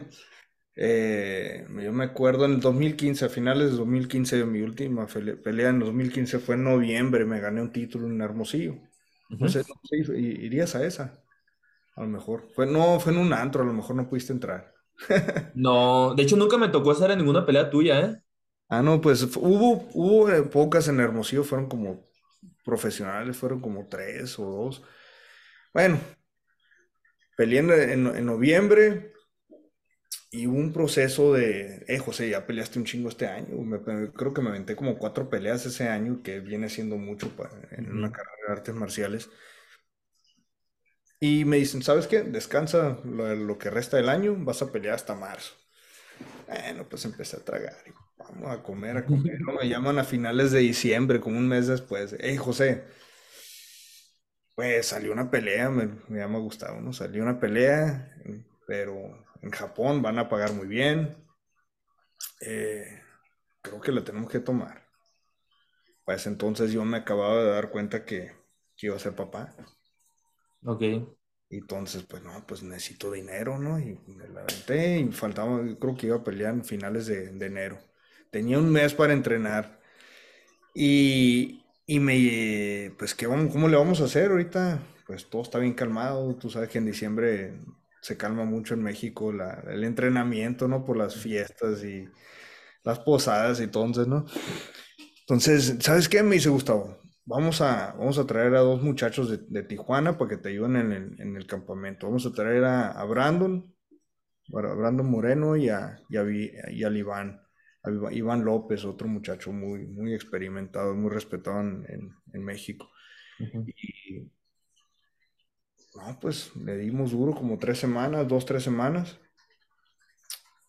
eh, yo me acuerdo en el 2015, a finales de 2015, mi última pelea en 2015 fue en noviembre, me gané un título en Hermosillo. Entonces, irías a esa. A lo mejor. Fue, no, fue en un antro, a lo mejor no pudiste entrar. no, de hecho nunca me tocó estar en ninguna pelea tuya, ¿eh? Ah, no, pues hubo, hubo eh, pocas en Hermosillo, fueron como profesionales, fueron como tres o dos. Bueno, peleé en, noviembre y hubo un proceso de, eh, José, ya peleaste un chingo este año. creo que me aventé como cuatro peleas ese año, que viene siendo mucho para, en una carrera de artes marciales. Y me dicen, ¿sabes qué? Descansa lo, lo que resta del año, vas a pelear hasta marzo. Bueno, pues empecé a tragar. y Vamos a comer, a comer. ¿no? Me llaman a finales de diciembre, como un mes después. Hey, José, pues salió una pelea, me, me llama Gustavo, ¿no? Salió una pelea, pero en Japón van a pagar muy bien. Eh, creo que la tenemos que tomar. Pues entonces yo me acababa de dar cuenta que, que iba a ser papá. Ok. Entonces, pues no, pues necesito dinero, ¿no? Y me la aventé y faltaba, creo que iba a pelear en finales de, de enero. Tenía un mes para entrenar. Y, y me, pues, ¿qué vamos, cómo le vamos a hacer ahorita? Pues todo está bien calmado. Tú sabes que en diciembre se calma mucho en México la- el entrenamiento, ¿no? Por las fiestas y las posadas y entonces, ¿no? Entonces, ¿sabes qué? Me dice Gustavo, vamos a, vamos a traer a dos muchachos de, de Tijuana para que te ayuden en el, en el campamento. Vamos a traer a, a Brandon, bueno, a Brandon Moreno y, a, y, a y al Iván, a Iván López, otro muchacho muy, muy experimentado, muy respetado en, en- en México. Y no, pues le dimos duro como tres semanas, dos, tres semanas.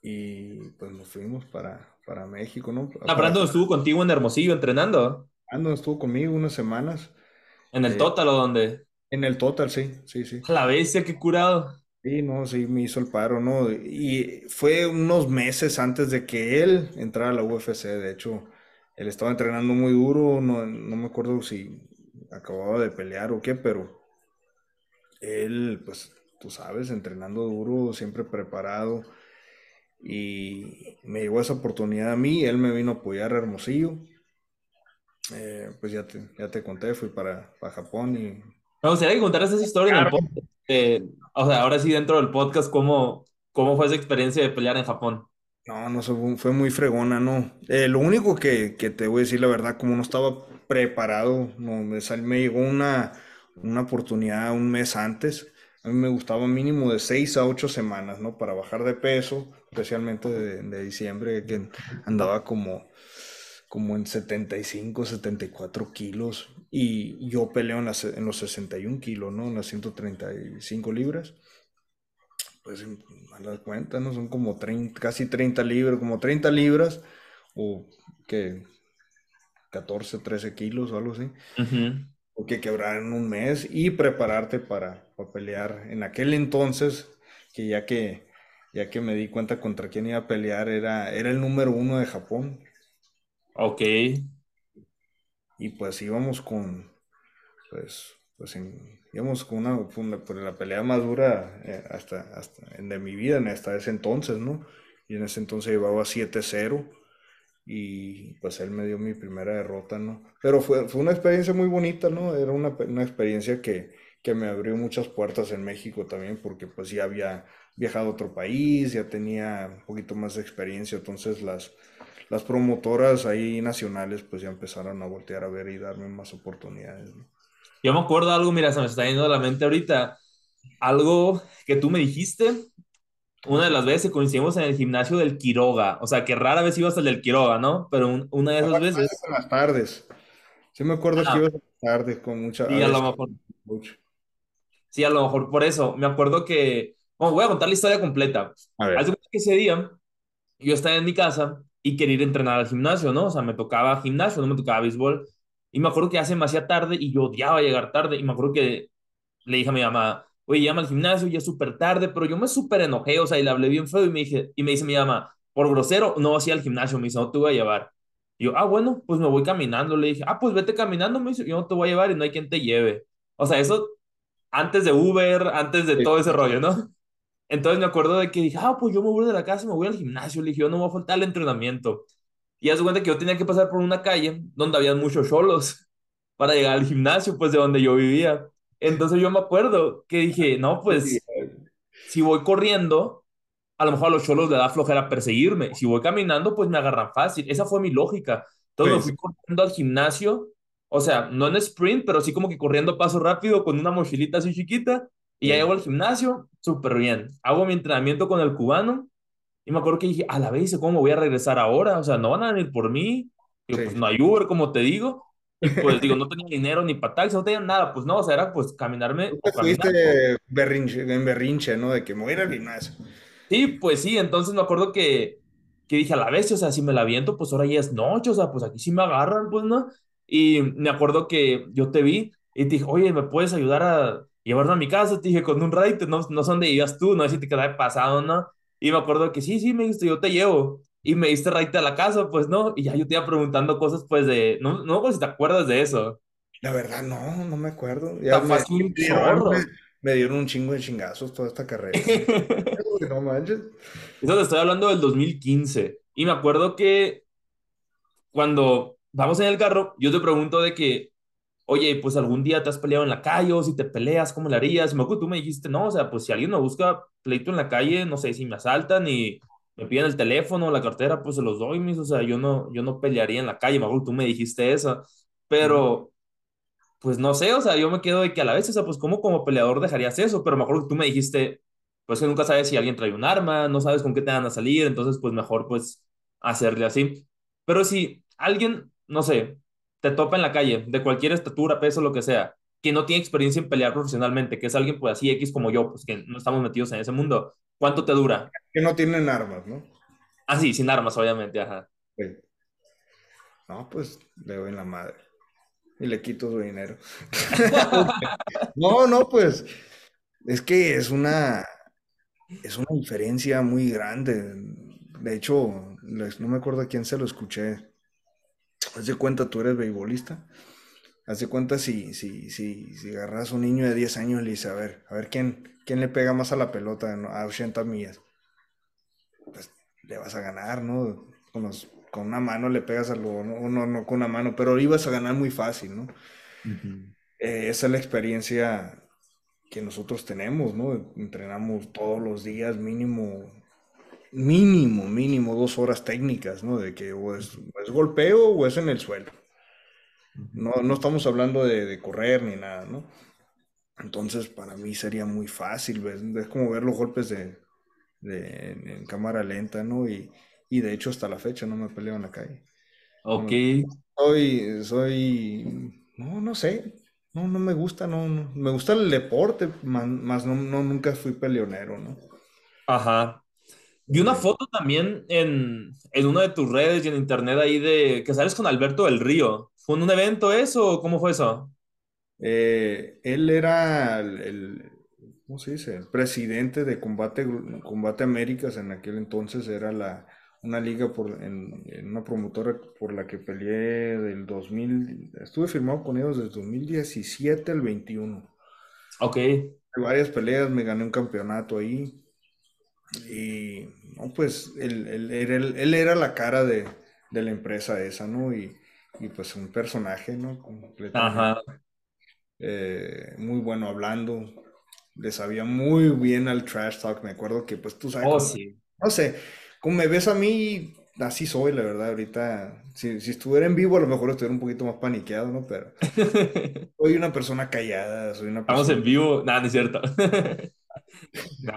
Y pues nos fuimos para, para México, ¿no? Ah, Para, Brandon estuvo contigo en Hermosillo entrenando. Brandon estuvo conmigo unas semanas. En el eh, Total o donde. en el total, sí, sí, sí. A la bestia, qué curado. Sí, no, sí, me hizo el paro, ¿no? Y fue unos meses antes de que él entrara a la UFC. De hecho, él estaba entrenando muy duro, no, no me acuerdo si acababa de pelear o qué, pero él, pues, tú sabes, entrenando duro, siempre preparado. Y me llegó esa oportunidad a mí, él me vino a apoyar a Hermosillo. Eh, pues ya te, ya te conté, fui para, para Japón y Me gustaría que contaras esa historia en el Claro. podcast. eh, o sea, ahora sí, dentro del podcast, ¿cómo, cómo fue esa experiencia de pelear en Japón? No, no, fue, fue muy fregona, no. Eh, lo único que, que te voy a decir la verdad, como no estaba preparado, no, me, sal- me llegó una, una oportunidad un mes antes. A mí me gustaba mínimo de seis a ocho semanas, ¿no? Para bajar de peso, especialmente de, de diciembre, que andaba como, como en 75, 74 kilos. Y yo peleo en, las- en los 61 kilos, ¿no? En las 135 libras pues a la cuenta, ¿no? Son como 30, casi 30 libras, como 30 libras o que 14, 13 kilos o algo así. Ujú. O que quebrar en un mes y prepararte para, para pelear. En aquel entonces, que ya que ya que me di cuenta contra quién iba a pelear, era, era el número uno de Japón. Ok. Y pues íbamos con, pues, pues en- íbamos con una, una- pues, la pelea más dura eh, hasta, hasta en- de mi vida, en- hasta ese entonces, ¿no? Y en ese entonces llevaba 7-0 y pues él me dio mi primera derrota, ¿no? Pero fue, fue una experiencia muy bonita, ¿no? Era una, una experiencia que, que me abrió muchas puertas en México también, porque pues ya había viajado a otro país, ya tenía un poquito más de experiencia, entonces las, las promotoras ahí nacionales pues ya empezaron a voltear a ver y darme más oportunidades, ¿no? Yo me acuerdo algo, mira, se me está yendo a la mente ahorita. Algo que tú me dijiste, una de las veces que coincidimos en el gimnasio del Quiroga. O sea, que rara vez ibas al del Quiroga, ¿no? Pero un- una de esas veces, En las tardes. Sí me acuerdo Ah. que ibas en las tardes con mucha... sí, a lo mejor, sí, a lo mejor por eso. Me acuerdo que, bueno, voy a contar la historia completa. A ver. cuenta que ese día yo estaba en mi casa y quería ir a entrenar al gimnasio, ¿no? O sea, me tocaba gimnasio, no me tocaba béisbol. Y me acuerdo que ya se me hacía tarde y yo odiaba llegar tarde. Y me acuerdo que le dije a mi mamá, oye, llama al gimnasio, ya es súper tarde, pero yo me súper enojé, o sea, y le hablé bien feo y me, dije, y me dice mi mamá, por grosero, no vas a ir al gimnasio, me dice, no te voy a llevar. Y yo, ah, bueno, pues me voy caminando. Le dije, ah, pues vete caminando, me dice, yo no te voy a llevar y no hay quien te lleve. O sea, eso antes de Uber, antes de Sí. todo ese rollo, ¿no? Entonces me acuerdo de que dije, ah, pues yo me voy de la casa, me voy al gimnasio. Le dije, yo no me voy a faltar al entrenamiento. Y haz cuenta que yo tenía que pasar por una calle donde había muchos cholos para llegar al gimnasio, pues de donde yo vivía. Entonces yo me acuerdo que dije, no, pues si voy corriendo, a lo mejor a los cholos le da flojera perseguirme. Si voy caminando, pues me agarran fácil. Esa fue mi lógica. Entonces me Pues, fui corriendo al gimnasio, o sea, no en sprint, pero sí como que corriendo paso rápido con una mochilita así chiquita. Y ya llego al gimnasio, súper bien. Hago mi entrenamiento con el cubano y me acuerdo que dije, a la vez, ¿cómo voy a regresar ahora? O sea, no van a venir por mí. Digo, Sí. pues no hay Uber, como te digo. Y pues digo, no tenía dinero ni para taxi, no tenía nada, pues no, o sea, era pues caminarme o caminar. Berrinche, en berrinche, ¿no? De que me voy a ir al gimnasio. Sí, pues sí, entonces me acuerdo que, que dije a la vez, o sea, si me la viento, pues ahora ya es noche, o sea, pues aquí sí me agarran, pues no. Y me acuerdo que yo te vi y te dije, oye, ¿me puedes ayudar a llevarme a mi casa? Te dije, con un ride, no, no sé dónde ibas tú, no sé si te quedaba pasado, ¿no? Y me acuerdo que sí, sí, me dijiste, yo te llevo. Y me diste ride a la casa, pues no. Y ya yo te iba preguntando cosas, pues de, no, no, pues si te acuerdas de eso. La verdad, no, no me acuerdo. Ya me, un chorro. Me, dieron un chingo de chingazos toda esta carrera. no manches. Eso te estoy hablando del 2015. Y me acuerdo que cuando vamos en el carro, yo te pregunto de que, oye, pues algún día te has peleado en la calle o si te peleas, ¿cómo le harías? Y me acuerdo tú me dijiste, no, o sea, pues si alguien me busca pleito en la calle, no sé, si me asaltan y me piden el teléfono, la cartera, pues se los doy, mis, o sea, yo no, yo no pelearía en la calle, me acuerdo tú me dijiste eso, pero pues no sé, o sea, yo me quedo de que a la vez, o sea, pues ¿cómo como peleador dejarías eso? Pero mejor que tú me dijiste, pues que nunca sabes si alguien trae un arma, no sabes con qué te van a salir, entonces pues mejor pues hacerle así. Pero si alguien, no sé, te topa en la calle, de cualquier estatura, peso, lo que sea, que no tiene experiencia en pelear profesionalmente, que es alguien pues así X como yo, pues que no estamos metidos en ese mundo, ¿cuánto te dura? Que no tienen armas, ¿no? Ah, sí, sin armas, obviamente, ajá. No, pues le doy en la madre y le quito su dinero. no, no, pues es que es una, es una diferencia muy grande. De hecho, no me acuerdo a quién se lo escuché. Haz de cuenta, tú eres beisbolista. Haz de cuenta si, si, si, si agarras a un niño de 10 años y le dices, a ver, a ver quién, quién le pega más a la pelota a 80 millas. Pues le vas a ganar, ¿no? Con los con una mano le pegas algo, no, no, no con una mano, pero ibas a ganar muy fácil, ¿no? Eh, esa es la experiencia que nosotros tenemos, ¿no? Entrenamos todos los días mínimo, mínimo, mínimo dos horas técnicas, ¿no? De que o es, golpeo o es en el suelo. No, no estamos hablando de, correr ni nada, ¿no? Entonces, para mí sería muy fácil, ¿ves? es como ver los golpes de, de en cámara lenta, ¿no? Y, y de hecho hasta la fecha no me peleo en la calle. Ok. soy, soy, no, no sé, no, no me gusta, no, me gusta el deporte, más, no, nunca fui peleonero, ¿no? Ajá. Vi una foto también en, en una de tus redes y en internet ahí de que sales con Alberto del Río. ¿Fue en un evento eso o cómo fue eso? Eh, él era el, ¿cómo se dice? El presidente de Combate, Combate Américas en aquel entonces, era la, una liga por, en, una promotora por la que peleé del 2000, estuve firmado con ellos desde 2017 al 21. Ok. varias peleas, me gané un campeonato ahí. Y, no, pues, él, él, era la cara de, la empresa esa, ¿no? Y, pues un personaje, ¿no? Ajá. Eh, muy bueno hablando. Le sabía muy bien al trash talk. Me acuerdo que, pues, tú sabes. Oh, sí. No sé como me ves a mí, así soy, la verdad. Ahorita, si, si, estuviera en vivo, a lo mejor estuviera un poquito más paniqueado, ¿no? Pero soy una persona callada, soy una persona... Estamos en vivo, nada, no es cierto.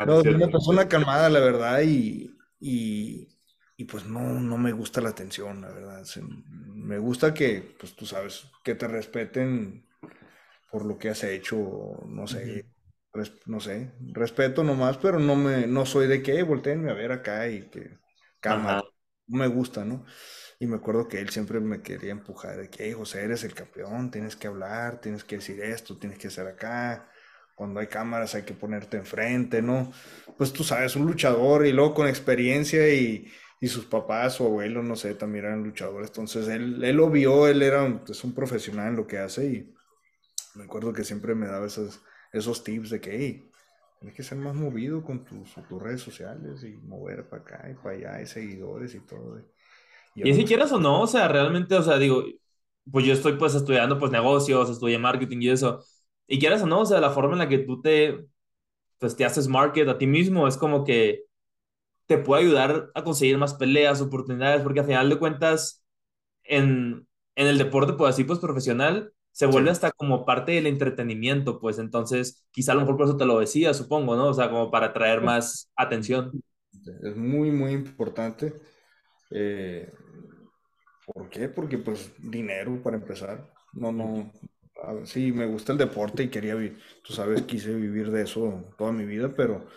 no, soy una persona calmada, la verdad, y, y, y, pues no, no me gusta la atención, la verdad. Me gusta que, pues tú sabes, que te respeten por lo que has hecho, no sé, no sé, respeto nomás, pero no me, no soy de que, volteenme a ver acá y que cámara, no me gusta, ¿no? Y me acuerdo que él siempre me quería empujar de que, hey, José, eres el campeón, tienes que hablar, tienes que decir esto, tienes que hacer acá. Cuando hay cámaras hay que ponerte enfrente, ¿no? Pues tú sabes, un luchador y luego con experiencia y, y sus papás o abuelos, no sé, también eran luchadores. Entonces él, él lo vio, él era un, pues, un profesional en lo que hace y me acuerdo que siempre me daba esas, esos tips de que, hey, tienes que ser más movido con tus, tus redes sociales y mover para acá y para allá, y seguidores y todo. Y, si quieres o no, o sea, realmente, o sea, digo, pues yo estoy pues estudiando pues negocios, estudié marketing y eso. Y quieras o no, o sea, la forma en la que tú te, pues te haces market a ti mismo es como que te puede ayudar a conseguir más peleas, oportunidades, porque al final de cuentas, en, en el deporte, pues así, pues profesional, se vuelve hasta como parte del entretenimiento, pues entonces quizá a lo mejor por eso te lo decía, supongo, ¿no? O sea, como para atraer más atención. Es muy, muy importante. Eh, ¿Por qué? Porque pues dinero para empezar. no, no, sí, me gusta el deporte y quería, tú sabes, quise vivir de eso toda mi vida, pero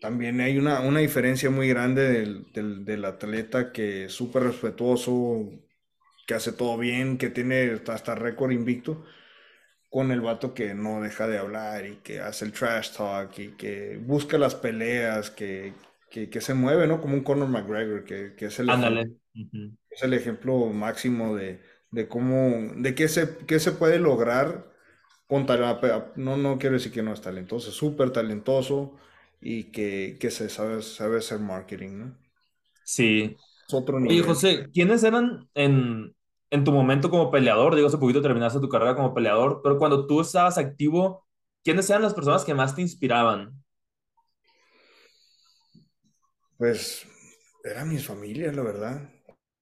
también hay una, una diferencia muy grande del, del, atleta que es súper respetuoso, que hace todo bien, que tiene hasta récord invicto, con el vato que no deja de hablar y que hace el trash talk y que busca las peleas, que, que, se mueve, ¿no? Como un Conor McGregor, que, que es, el ejemplo, es el ejemplo máximo de, de cómo, de qué se, qué se puede lograr con talento. No, no quiero decir que no es talentoso, es súper talentoso y que, que se sabe, sabe hacer marketing, ¿no? Sí. Es otro nivel. Oye, José, ¿quiénes eran en, en tu momento como peleador? Digo, hace poquito terminaste tu carrera como peleador, pero cuando tú estabas activo, ¿quiénes eran las personas que más te inspiraban? Pues era mi familia, la verdad.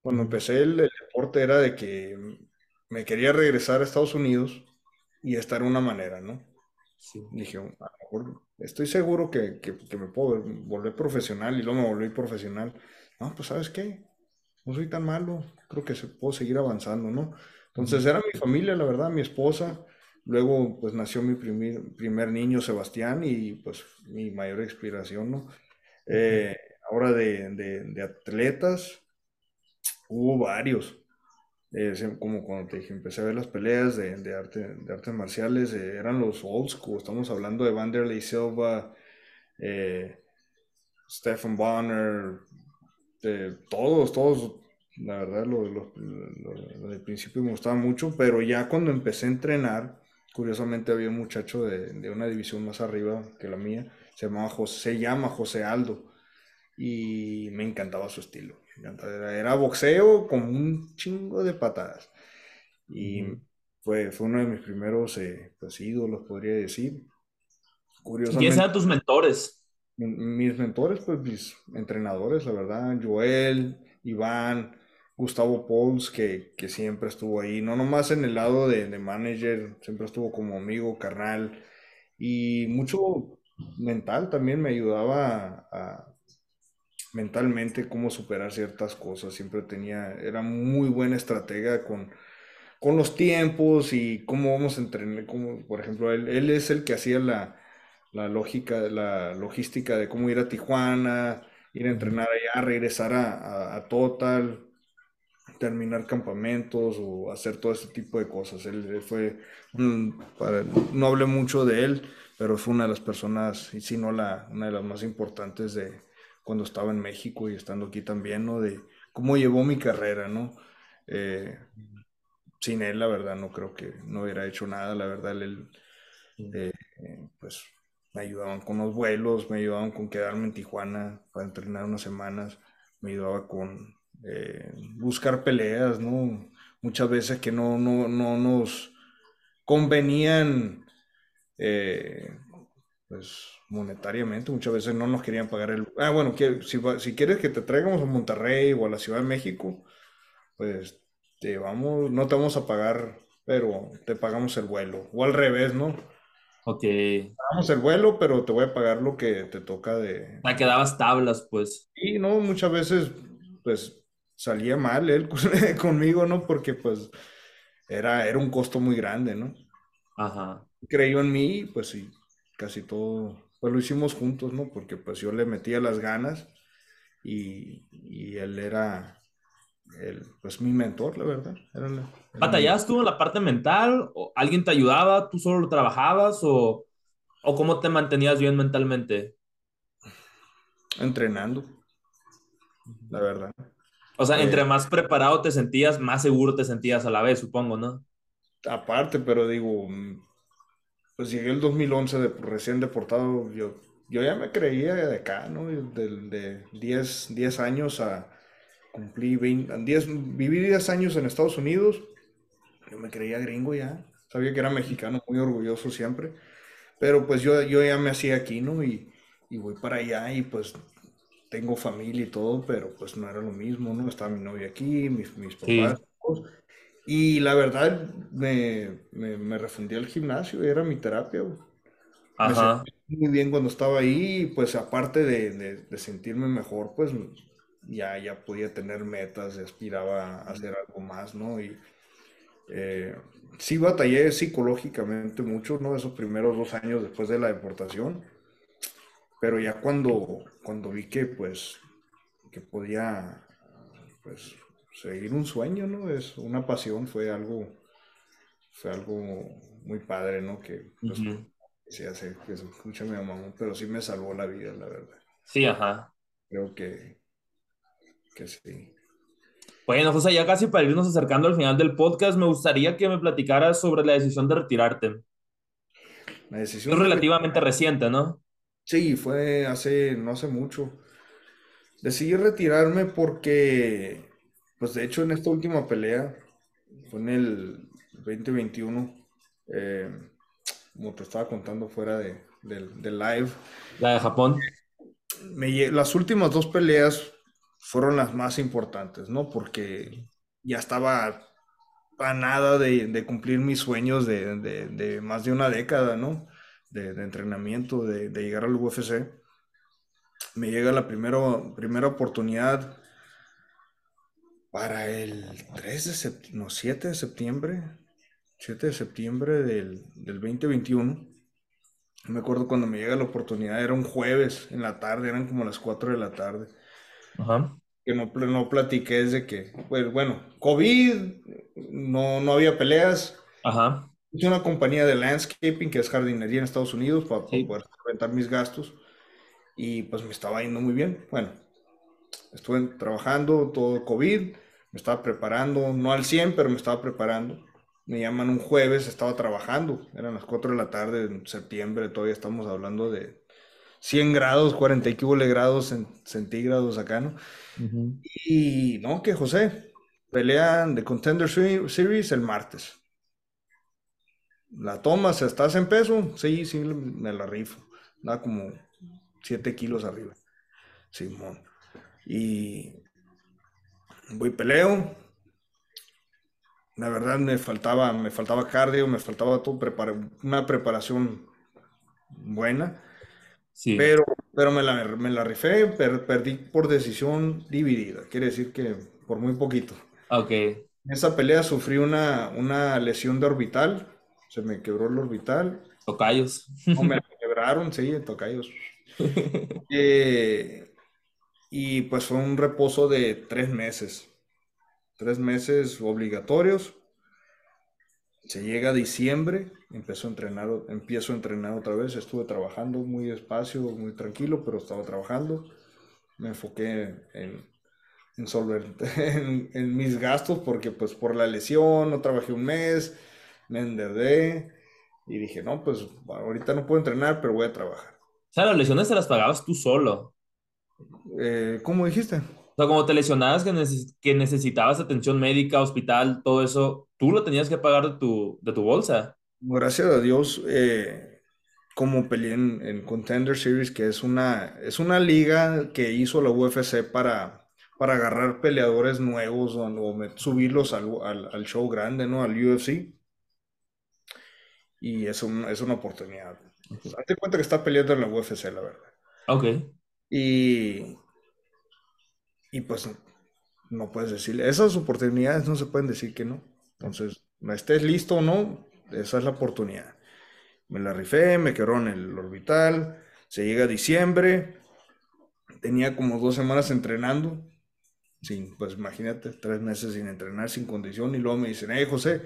Cuando empecé el, deporte era de que me quería regresar a Estados Unidos y estar de una manera, ¿no? Sí. Dije, a lo mejor estoy seguro que, me puedo volver profesional y luego me volví profesional. No, pues sabes qué, no soy tan malo, creo que se, puedo seguir avanzando, ¿no? Entonces era mi familia, la verdad, mi esposa. Luego, pues nació mi primer, primer niño, Sebastián, y pues mi mayor inspiración, ¿no? Eh, ahora de, de, atletas, hubo varios. Eh, como cuando te dije, empecé a ver las peleas de, de arte, de artes marciales, eh, eran los old school. Estamos hablando de Vanderlei Silva, eh, Stephen Bonner, todos, todos. La verdad, lo, lo, del principio me gustaba mucho, pero ya cuando empecé a entrenar, curiosamente había un muchacho de, de una división más arriba que la mía, se, llamaba José, se llama José Aldo y me encantaba su estilo. Era, boxeo con un chingo de patadas. Y fue, fue uno de mis primeros eh, pues, ídolos, podría decir. ¿Quiénes eran tus mentores? Mis mentores, pues mis entrenadores, la verdad. Joel, Iván, Gustavo Pauls, que, que siempre estuvo ahí. No nomás en el lado de, de manager, siempre estuvo como amigo, carnal. Y mucho mental también me ayudaba a mentalmente cómo superar ciertas cosas. Siempre tenía, era muy buena estratega con, con los tiempos y cómo vamos a entrenar. Como, por ejemplo, él, él es el que hacía la, la, lógica, la logística de cómo ir a Tijuana, ir a entrenar allá, regresar a, a, Total, terminar campamentos o hacer todo ese tipo de cosas. Él, fue, no hablé mucho de él, pero fue una de las personas, y si no la, una de las más importantes de, cuando estaba en México y estando aquí también, ¿no? De cómo llevó mi carrera, ¿no? Eh, sin él, la verdad, no creo que no hubiera hecho nada, la verdad, él, eh, pues, me ayudaban con los vuelos, me ayudaban con quedarme en Tijuana para entrenar unas semanas, me ayudaba con eh, buscar peleas, ¿no? Muchas veces que no, no, no nos convenían, pues, monetariamente. Muchas veces no nos querían pagar el... Ah, bueno, que, si, si quieres que te traigamos a Monterrey o a la Ciudad de México, pues te vamos, no te vamos a pagar, pero te pagamos el vuelo. O al revés, ¿no? Ok. Te pagamos el vuelo, pero te voy a pagar lo que te toca de... Ah, que dabas tablas, pues. Y no, muchas veces, pues, salía mal él conmigo, ¿no? Porque, pues, era, era un costo muy grande, ¿no? Ajá. Creyó en mí, pues sí, casi todo pues lo hicimos juntos, ¿no? Porque pues yo le metía las ganas y, y él era, el, pues mi mentor, la verdad. Era ¿Batallabas tú en la parte mental? ¿O ¿Alguien te ayudaba? ¿Tú solo lo trabajabas? ¿O, o cómo te mantenías bien mentalmente? Entrenando, la verdad. O sea, entre eh, más preparado te sentías, más seguro te sentías a la vez, supongo, ¿no? Aparte, pero digo, pues llegué el 2011 de, recién deportado, yo, yo ya me creía de acá, ¿no? De, de 10, 10 años a cumplir 20, 10, viví 10 años en Estados Unidos, yo me creía gringo ya, sabía que era mexicano, muy orgulloso siempre, pero pues yo, yo ya me hacía aquí, ¿no? Y, y voy para allá y pues tengo familia y todo, pero pues no era lo mismo, ¿no? Estaba mi novia aquí, mis, mis papás, y la verdad, me, me, refundí al gimnasio, era mi terapia. Ajá. Me muy bien cuando estaba ahí, pues aparte de, sentirme mejor, pues ya, ya podía tener metas, aspiraba a hacer algo más, ¿no? Y Eh, sí batallé psicológicamente mucho, ¿no? Esos primeros dos años después de la deportación, pero ya cuando, cuando vi que, pues, que podía, pues, seguir un sueño, ¿no? Es una pasión, fue algo, fue algo muy padre, ¿no? Que, pues, se hace, que se escucha mi mamá, pero sí me salvó la vida, la verdad. Sí, ajá. Creo que, que sí. Bueno, José, ya casi para irnos acercando al final del podcast, me gustaría que me platicaras sobre la decisión de retirarte. La decisión. Es relativamente reciente, ¿no? Sí, fue hace, no hace mucho. Decidí retirarme porque, pues de hecho en esta última pelea, fue en el 2021, eh, como te estaba contando fuera de, del, live. La de Japón. Me, las últimas dos peleas fueron las más importantes, ¿no? Porque ya estaba a nada de, cumplir mis sueños de, más de una década, ¿no? De, entrenamiento, de, llegar al UFC. Me llega la primera, primera oportunidad para el 3 de septiembre, no, 7 de septiembre, 7 de septiembre del, del 2021. Me acuerdo cuando me llega la oportunidad, era un jueves en la tarde, eran como las 4 de la tarde. Ajá. Que no, no platiqué desde que, pues bueno, COVID, no, no había peleas. Ajá. Hice una compañía de landscaping que es jardinería en Estados Unidos para, poder rentar mis gastos y pues me estaba yendo muy bien. Bueno, estuve trabajando todo COVID, me estaba preparando, no al 100, pero me estaba preparando. Me llaman un jueves, estaba trabajando, eran las 4 de la tarde en septiembre, todavía estamos hablando de 100 grados, 40 y grados centígrados acá, ¿no? Y no, que José, pelean de Contender Series el martes. La tomas, ¿estás en peso? Sí, sí, me la rifo. Da como 7 kilos arriba. Simón. Y voy peleo. La verdad me faltaba, me faltaba cardio, me faltaba todo, una preparación buena. Pero, pero me, la, me la rifé, perdí por decisión dividida. Quiere decir que por muy poquito. Ok. En esa pelea sufrí una, una lesión de orbital. Se me quebró el orbital. Tocayos. No, me quebraron, sí, tocayos. Eh, y pues fue un reposo de tres meses. Tres meses obligatorios. Se llega a diciembre empezó a entrenar, empiezo a entrenar otra vez, estuve trabajando muy despacio, muy tranquilo, pero estaba trabajando. Me enfoqué en, en en, mis gastos porque pues por la lesión no trabajé un mes, me endeudé y dije, no, pues ahorita no puedo entrenar, pero voy a trabajar. O sea, las lesiones se las pagabas tú solo. Eh, ¿Cómo dijiste? O sea, como te lesionabas que, que necesitabas atención médica, hospital, todo eso, tú lo tenías que pagar de tu, de tu bolsa gracias a Dios, eh, como peleé en, Contender Series, que es una, es una liga que hizo la UFC para, para agarrar peleadores nuevos o, subirlos al, show grande, ¿no? Al UFC. Y es, es una oportunidad. Date cuenta que está peleando en la UFC, la verdad. Ok. Y, y pues no puedes decirle, esas oportunidades no se pueden decir que no. Entonces, estés listo o no, esa es la oportunidad. Me la rifé, me quedó en el orbital, se llega a diciembre, tenía como dos semanas entrenando, sin, pues imagínate, tres meses sin entrenar, sin condición, y luego me dicen, hey José,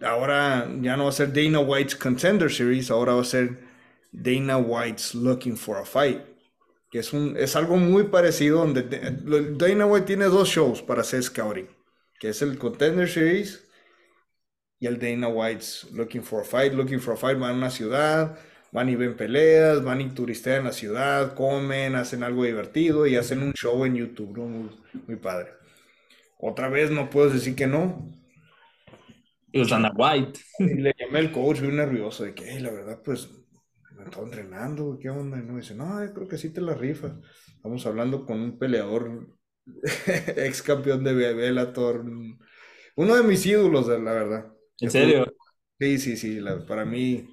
ahora ya no va a ser Dana White's Contender Series, ahora va a ser Dana White's Looking for a Fight, que es, un, es algo muy parecido, donde Dana White tiene dos shows para hacer scouting, que es el Contender Series y el Dana White's Looking for a Fight. Looking for a Fight van a una ciudad, van y ven peleas, van y turistean la ciudad, comen, hacen algo divertido y hacen un show en YouTube, muy, padre. Otra vez no puedo decir que no. Y Dana White. le llamé al coach, muy nervioso, de que, la verdad, pues, estaba entrenando, ¿qué onda? Y no, dice, no, creo que sí te la rifas. Estamos hablando con un peleador ex campeón de Bellator, uno de mis ídolos, la verdad. ¿En serio? Sí, sí, sí. para mí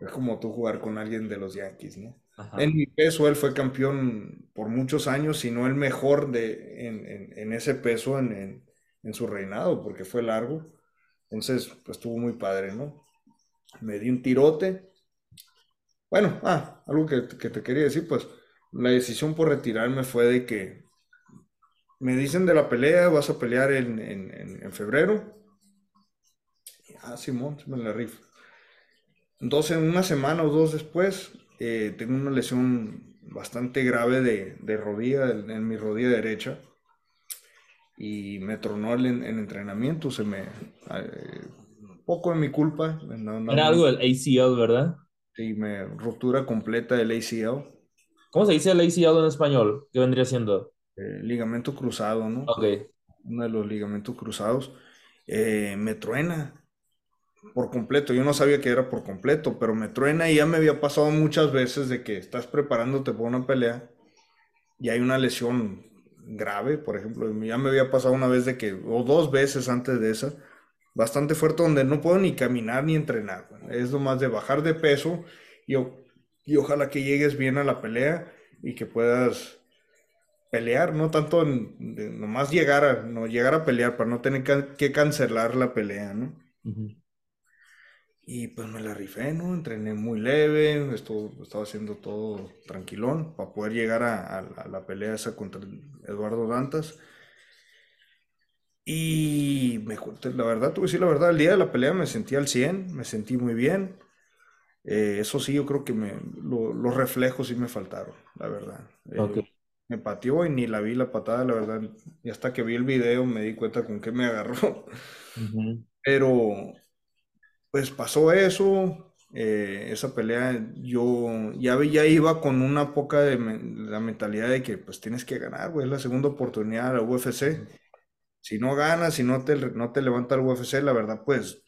es como tú jugar con alguien de los Yankees, ¿no? En mi peso él fue campeón por muchos años, si no el mejor de, en, ese peso en, en su reinado, porque fue largo. Entonces, pues estuvo muy padre, ¿no? Me di un tirote. Bueno, ah, algo que, que te quería decir, pues la decisión por retirarme fue de que me dicen de la pelea, vas a pelear en, en, en febrero. Ah, Simón, me la rifo. Entonces, una semana o dos después, eh, tengo una lesión bastante grave de, de rodilla, en, mi rodilla derecha. Y me tronó el, el entrenamiento, se me... Eh, poco de mi culpa. Era algo del ACL, ¿verdad? Sí, me ruptura completa del ACL. ¿Cómo se dice el ACL en español? ¿Qué vendría siendo? Eh, ligamento cruzado, ¿no? Ok. Uno de los ligamentos cruzados. Eh, me truena por completo. Yo no sabía que era por completo, pero me truena y ya me había pasado muchas veces de que estás preparándote para una pelea y hay una lesión grave, por ejemplo. Ya me había pasado una vez de que, o dos veces antes de esa, bastante fuerte, donde no puedo ni caminar ni entrenar. Es lo más de bajar de peso y, y ojalá que llegues bien a la pelea y que puedas pelear, no tanto nomás llegar a, no, llegar a pelear para no tener que, cancelar la pelea, ¿no? Y pues me la rifé, ¿no? Entrené muy leve, esto, estaba haciendo todo tranquilón para poder llegar a, la pelea esa contra Eduardo Dantas. Y me, la verdad, tuve que decir la verdad, el día de la pelea me sentí al 100, me sentí muy bien. Eh, eso sí, yo creo que me, los reflejos sí me faltaron, la verdad. Eh, me pateó y ni la vi la patada, la verdad. Y hasta que vi el video me di cuenta con qué me agarró. Pero, pues pasó eso. Eh, esa pelea, yo ya, ya iba con una poca de la mentalidad de que pues tienes que ganar, güey, es la segunda oportunidad de la UFC si no ganas, si no te, no te levanta el UFC, la verdad, pues,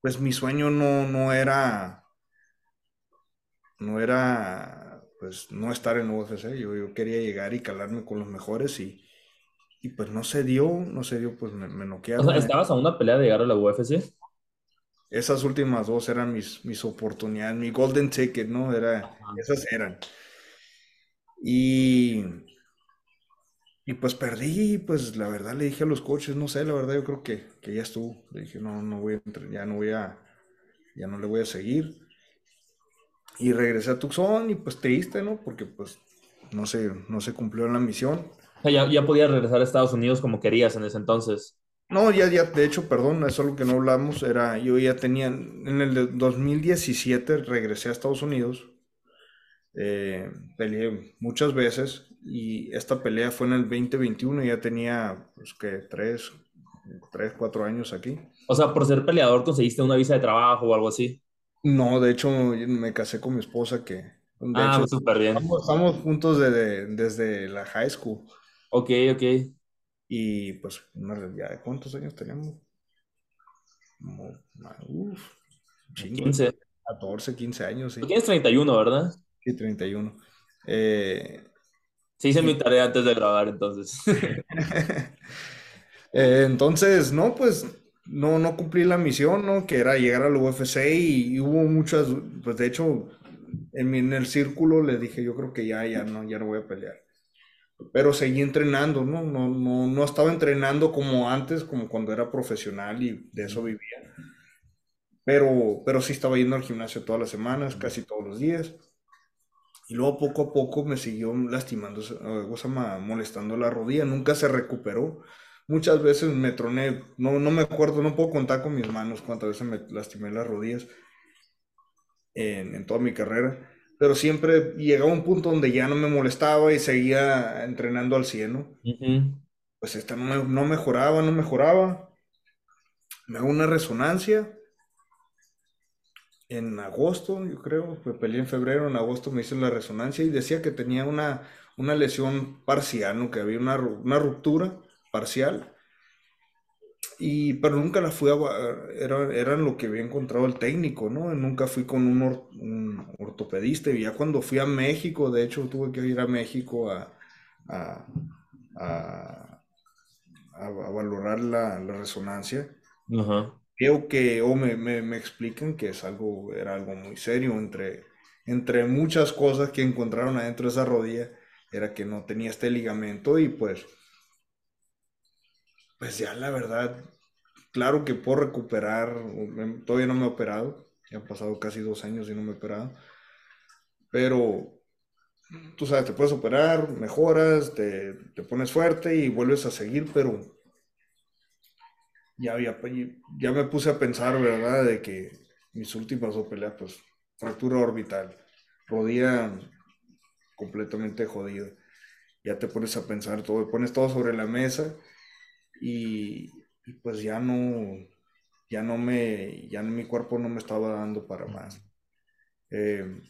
pues mi sueño no, no era, no era, pues, no estar en UFC. Yo, yo quería llegar y calarme con los mejores y, y pues no se dio, no se dio, pues me, me noquearon. O sea, ¿estabas a una pelea de llegar a la UFC? Esas últimas dos eran mis, mis oportunidades, mi golden ticket, ¿no? Era, esas eran. Y y pues perdí, pues la verdad le dije a los coaches, no sé, la verdad yo creo que, que ya estuvo. Le dije, no, no voy a, ya no voy a, ya no le voy a seguir. Y regresé a Tucson y pues triste, ¿no? Porque pues no se, no se cumplió la misión. Ya, ya podías regresar a Estados Unidos como querías en ese entonces. No, ya, ya, de hecho, perdón, es lo que no hablamos, era, yo ya tenía, en el 2017 regresé a Estados Unidos, eh, peleé muchas veces y esta pelea fue en el 2021 y ya tenía, pues, que tres, tres, cuatro años aquí. O sea, por ser peleador conseguiste una visa de trabajo o algo así. No, de hecho me casé con mi esposa que... De ah, súper bien. Estamos, juntos desde la high school. Ok, ok. Y pues, ya, ¿cuántos años tenemos? Uf, 15. 14, 15 años, sí. Tú tienes 31, ¿verdad? Sí, 31. Eh, Sí hice mi tarea antes de grabar, entonces. Eh, entonces, no, pues no, no cumplí la misión, ¿no? Que era llegar al UFC y, hubo muchas, pues de hecho, en, en, el círculo le dije, yo creo que ya, ya no, ya no voy a pelear. Pero seguí entrenando, ¿no? No, no, no estaba entrenando como antes, como cuando era profesional y de eso vivía. Pero, pero sí estaba yendo al gimnasio todas las semanas, casi todos los días. Y luego poco a poco me siguió lastimando, o molestando la rodilla, nunca se recuperó. Muchas veces me troné, no, no me acuerdo, no puedo contar con mis manos cuántas veces me lastimé las rodillas en, en toda mi carrera, pero siempre llegaba un punto donde ya no me molestaba y seguía entrenando al cielo. Pues esta no, no mejoraba, no mejoraba. Me hago una resonancia en agosto, yo creo, me peleé en febrero, en agosto me hice la resonancia y decía que tenía una, una lesión parcial, ¿no? que había una, una ruptura parcial. Y, pero nunca la fui a, era, lo que había encontrado el técnico, ¿no? Nunca fui con un, un, ortopedista y ya cuando fui a México, de hecho tuve que ir a México a, a, a, a valorar la, la resonancia. Ajá creo que, o me, me, me, explican que es algo, era algo muy serio, entre, entre muchas cosas que encontraron adentro de esa rodilla, era que no tenía este ligamento y pues pues ya la verdad, claro que puedo recuperar, todavía no me he operado, ya han pasado casi dos años y no me he operado, pero tú sabes, te puedes operar, mejoras, te, te pones fuerte y vuelves a seguir, pero ya, había, ya me puse a pensar, ¿verdad? De que mis últimas dos peleas, pues, fractura orbital, rodilla completamente jodida. Ya te pones a pensar todo, pones todo sobre la mesa y, pues ya no, ya no me, ya mi cuerpo no me estaba dando para más. Eh,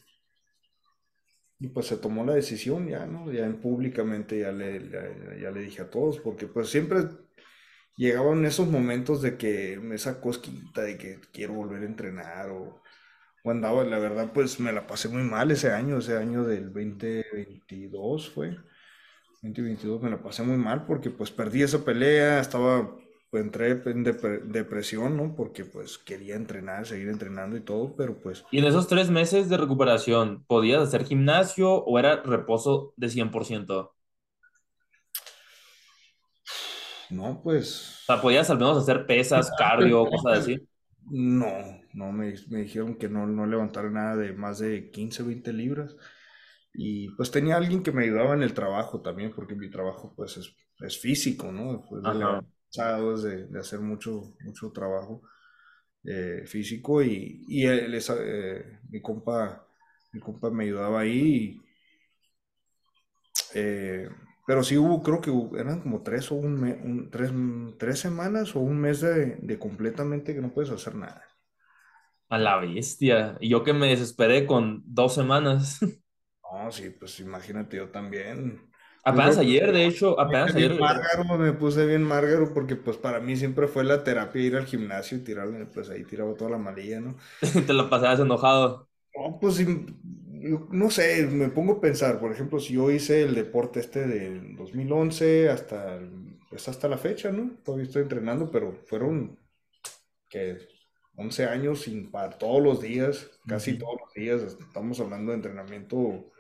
y pues se tomó la decisión ya, ¿no? Ya en públicamente ya le, ya le dije a todos, porque pues siempre llegaban esos momentos de que me esa cosquita de que quiero volver a entrenar o, andaba, la verdad, pues me la pasé muy mal ese año, ese año del 2022 fue, 2022 me la pasé muy mal porque pues perdí esa pelea, estaba, pues, entré en depresión, ¿no? Porque pues quería entrenar, seguir entrenando y todo, pero pues... ¿Y en esos tres meses de recuperación, podías hacer gimnasio o era reposo de 100%? No, pues. O sea, ¿podías al menos hacer pesas, cardio, cosas así? No, no, me, me dijeron que no, no levantar nada de más de 15, 20 libras. Y pues tenía alguien que me ayudaba en el trabajo también, porque mi trabajo pues es, es físico, ¿no? Después de, de, hacer mucho, mucho trabajo eh, físico y, y él, eh, mi, compa, mi compa me ayudaba ahí. Y, eh, pero sí hubo, creo que eran como tres o un, tres, tres, semanas o un mes de, completamente que no puedes hacer nada. A la bestia. Y yo que me desesperé con dos semanas. No, sí, pues imagínate, yo también. Apenas ayer, de hecho, apenas ayer. Márgaro, me puse bien márgaro porque pues para mí siempre fue la terapia ir al gimnasio y tirarme, pues ahí tiraba toda la malilla, ¿no? Te lo pasabas enojado. No, pues no sé, me pongo a pensar, por ejemplo, si yo hice el deporte este del 2011 hasta, pues hasta la fecha, ¿no? Todavía estoy entrenando, pero fueron, que 11 años sin parar, todos los días, casi todos los días, estamos hablando de entrenamiento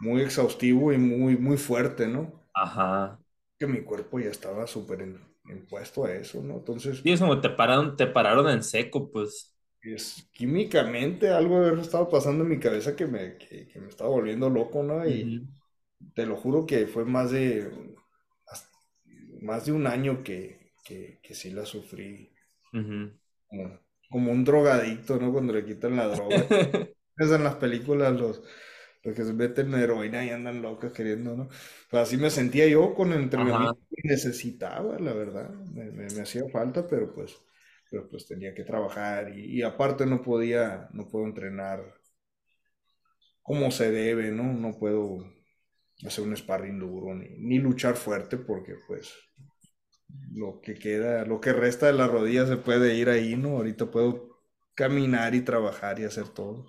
muy exhaustivo y muy, muy fuerte, ¿no? Ajá. Que mi cuerpo ya estaba súper impuesto a eso, ¿no? Entonces... Y es como te pararon, te pararon en seco, pues es, químicamente algo haber estado pasando en mi cabeza que me, que, me estaba volviendo loco, ¿no? Y te lo juro que fue más de, más de un año que, que, que sí la sufrí. como, un drogadicto, ¿no? Cuando le quitan la droga. es en las películas los, los que se meten en heroína y andan locos queriendo, ¿no? Pues así me sentía yo con el entrenamiento que necesitaba, la verdad. Me, me, me hacía falta, pero pues pero pues tenía que trabajar y, aparte no podía, no puedo entrenar como se debe, ¿no? No puedo hacer un sparring duro ni, ni luchar fuerte porque pues lo que queda, lo que resta de la rodilla se puede ir ahí, ¿no? Ahorita puedo caminar y trabajar y hacer todo.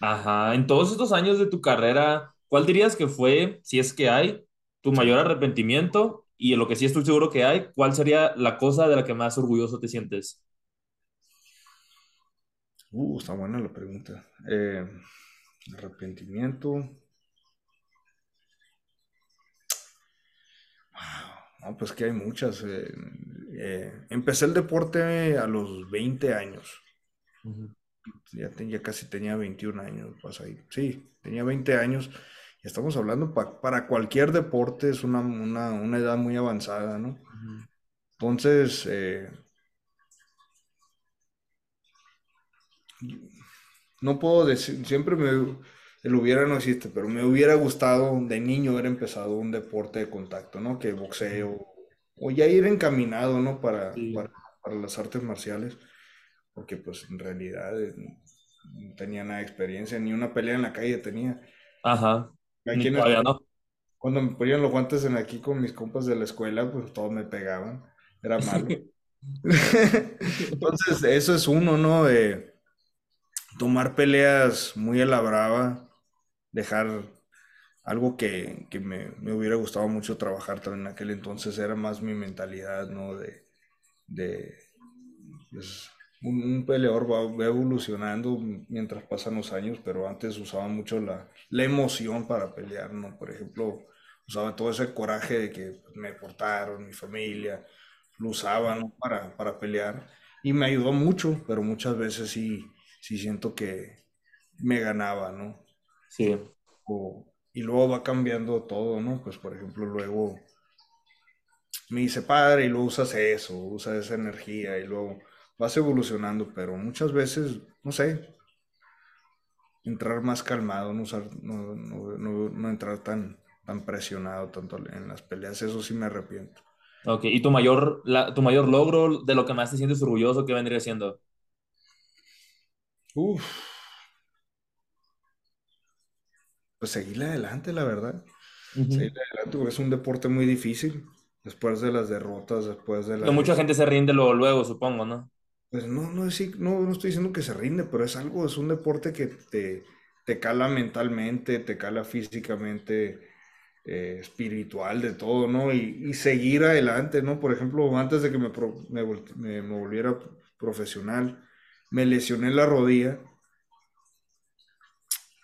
Ajá, en todos estos años de tu carrera, ¿cuál dirías que fue, si es que hay, tu mayor arrepentimiento y en lo que sí estoy seguro que hay, ¿cuál sería la cosa de la que más orgulloso te sientes? Uh, está buena la pregunta. Eh, arrepentimiento. No, pues que hay muchas. Eh, eh, empecé el deporte a los 20 años. ya, ya, casi tenía 21 años. Pues ahí. Sí, tenía 20 años estamos hablando para cualquier deporte es una, edad muy avanzada, ¿no? Entonces, eh, no puedo decir, siempre me, el hubiera no existe, pero me hubiera gustado de niño haber empezado un deporte de contacto, ¿no? Que boxeo, o ya ir encaminado, ¿no? Para, para, para, las artes marciales, porque pues en realidad eh, no tenía nada de experiencia, ni una pelea en la calle tenía. Ajá. Cuando me ponían los guantes en aquí con mis compas de la escuela, pues todos me pegaban. Era malo. Entonces, eso es uno, ¿no? De tomar peleas muy a la brava, dejar algo que, me, hubiera gustado mucho trabajar también en aquel entonces, era más mi mentalidad, ¿no? De, de pues, un, peleador va, evolucionando mientras pasan los años, pero antes usaba mucho la, emoción para pelear, ¿no? Por ejemplo, usaba todo ese coraje de que pues, me portaron, mi familia, lo usaba, ¿no? Para, para pelear. Y me ayudó mucho, pero muchas veces sí, sí siento que me ganaba, ¿no? Sí. O- y luego va cambiando todo, ¿no? Pues por ejemplo, luego me dice padre y luego usas eso, usas esa energía y luego vas evolucionando, pero muchas veces, no sé, entrar más calmado, no usar, no, no, no, no entrar tan, tan presionado tanto en las peleas, eso sí me arrepiento. Ok, ¿y tu mayor, la- tu mayor logro de lo que más te sientes orgulloso, qué vendría siendo? Uf, pues seguirle adelante, la verdad. Ujú. Seguirle adelante porque es un deporte muy difícil. Después de las derrotas, después de Que las mucha gente se rinde luego, luego, supongo, ¿no? Pues no, no, es- no, no estoy diciendo que se rinde, pero es algo, es un deporte que te, te cala mentalmente, te cala físicamente, eh, espiritual, de todo, ¿no? Y, seguir adelante, ¿no? Por ejemplo, antes de que me, me, me- volviera profesional, me lesioné la rodilla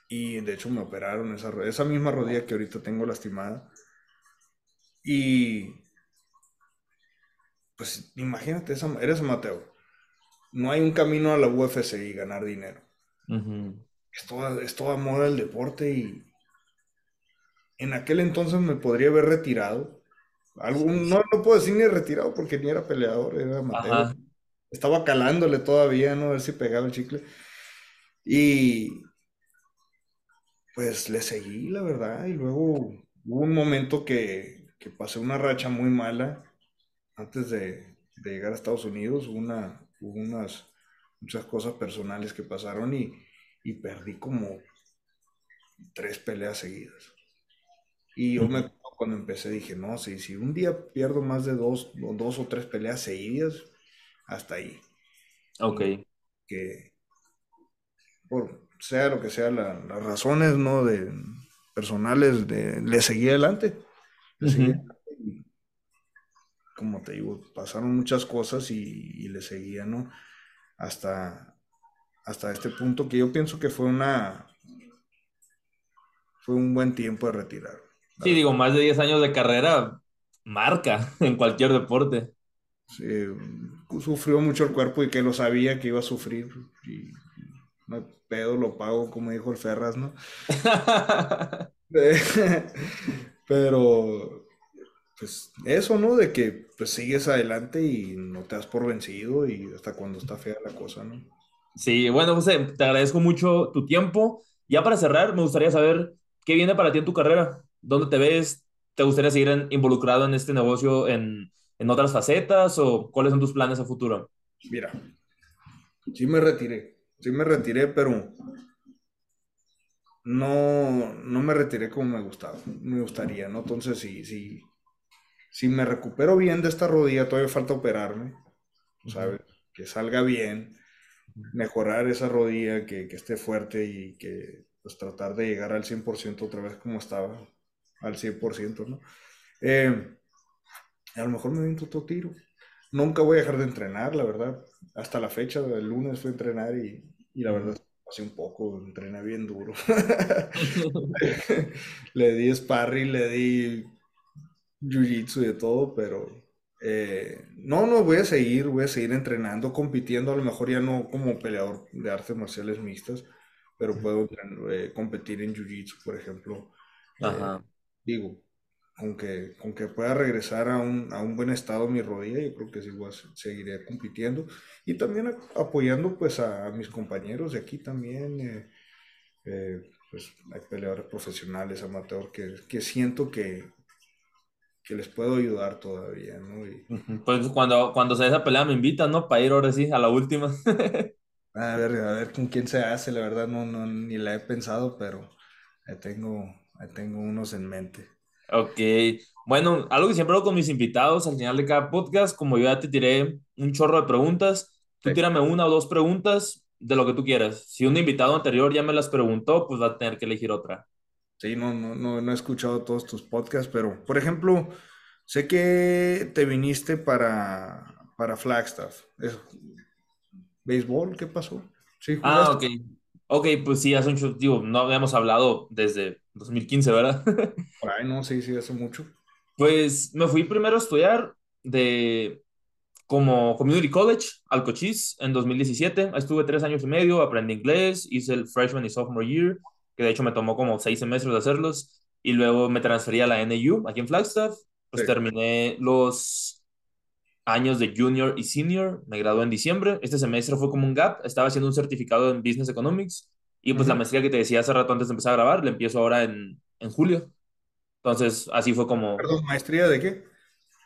y de hecho me operaron esa, esa misma rodilla que ahorita tengo lastimada. Y pues imagínate, eres amateur. No hay un camino a la UFC y ganar dinero. Ujú. Es toda, es toda moda el deporte y en aquel entonces me podría haber retirado. Algún, no, no puedo decir ni retirado porque ni era peleador, era amateur. Estaba calándole todavía, ¿no? A ver si pegaba el chicle. Y pues le seguí, la verdad. Y luego hubo un momento que, que pasé una racha muy mala antes de, de llegar a Estados Unidos. Hubo Una, hubo unas muchas cosas personales que pasaron y, y perdí como tres peleas seguidas. Y yo me acuerdo cuando empecé dije, no, si, si un día pierdo más de dos, o dos o tres peleas seguidas, hasta ahí. Ok. Que por sea lo que sea la- las razones, ¿no? De personales, de, le seguí adelante. Le seguí adelante como te digo, pasaron muchas cosas y, y le seguía, ¿no? Hasta, hasta este punto que yo pienso que fue una, fue un buen tiempo de retirar, Sí, verdad. digo, más de 10 años de carrera marca en cualquier deporte. Sí, sufrió mucho el cuerpo y que lo sabía que iba a sufrir. Y no pedo, lo pago, como dijo el Ferras, ¿no? Pero, pues eso, ¿no? De que pues sigues adelante y no te das por vencido y hasta cuando está fea la cosa, ¿no? Sí, bueno, José, te agradezco mucho tu tiempo. Ya para cerrar, me gustaría saber qué viene para ti en tu carrera. ¿Dónde te ves? ¿Te gustaría seguir en- involucrado en este negocio en, en otras facetas o cuáles son tus planes a futuro? Mira, sí me retiré, sí me retiré, pero no, no me retiré como me gustaba, me gustaría, ¿no? Entonces, si, si, si me recupero bien de esta rodilla, todavía falta operarme. ¿sabes? Que salga bien, mejorar esa rodilla, que, que esté fuerte y que pues tratar de llegar al 100% otra vez como estaba, al 100%, ¿no? Eh, a lo mejor me aviento otro tiro. Nunca voy a dejar de entrenar, la verdad. Hasta la fecha, el lunes fui a entrenar y, y la verdad, pasé un poco, entrené bien duro. Le di sparring, le di jiu-jitsu y de todo, pero eh, no, no, voy a seguir, voy a seguir entrenando, compitiendo, a lo mejor ya no como peleador de artes marciales mixtas, pero puedo eh, competir en jiu-jitsu, por ejemplo. Eh, Ajá. digo, aunque, aunque pueda regresar a un, a un buen estado mi rodilla, yo creo que sí voy a se- seguiré compitiendo y también a- apoyando pues a, a mis compañeros de aquí también. pues hay peleadores profesionales, amateur, que, que siento que, que les puedo ayudar todavía, ¿no? Y. Pues cuando, cuando se esa pelea me invitan, ¿no? Para ir ahora sí a la última. a ver, a ver con quién se hace, la verdad no, no ni la he pensado, pero ahí tengo, ahí tengo unos en mente. Ok. Bueno, algo que siempre hago con mis invitados al final de cada podcast, como yo ya te tiré un chorro de preguntas, tú Sí, tírame una o dos preguntas de lo que tú quieras. Si un invitado anterior ya me las preguntó, pues va a tener que elegir otra. Sí, no, no, no, no he escuchado todos tus podcasts, pero por ejemplo, sé que te viniste para, para Flagstaff. ¿Es béisbol? ¿Qué pasó? Sí, Ah, ok. Ok, pues sí, hace ch- digo, no habíamos hablado desde 2015, ¿verdad? Ay, no, sí, sí, hace mucho. Pues me fui primero a estudiar de como Community College al Cochise en 2017. Estuve tres años y medio, aprendí inglés, hice el freshman y sophomore year, que de hecho me tomó como seis semestres de hacerlos, y luego me transferí a la NU aquí en Flagstaff. Pues terminé los años de junior y senior, me gradué en diciembre. Este semestre fue como un gap, estaba haciendo un certificado en Business Economics, y pues la maestría que te decía hace rato antes de empezar a grabar, la empiezo ahora en, en julio. Entonces, así fue como... Perdón, ¿maestría de qué?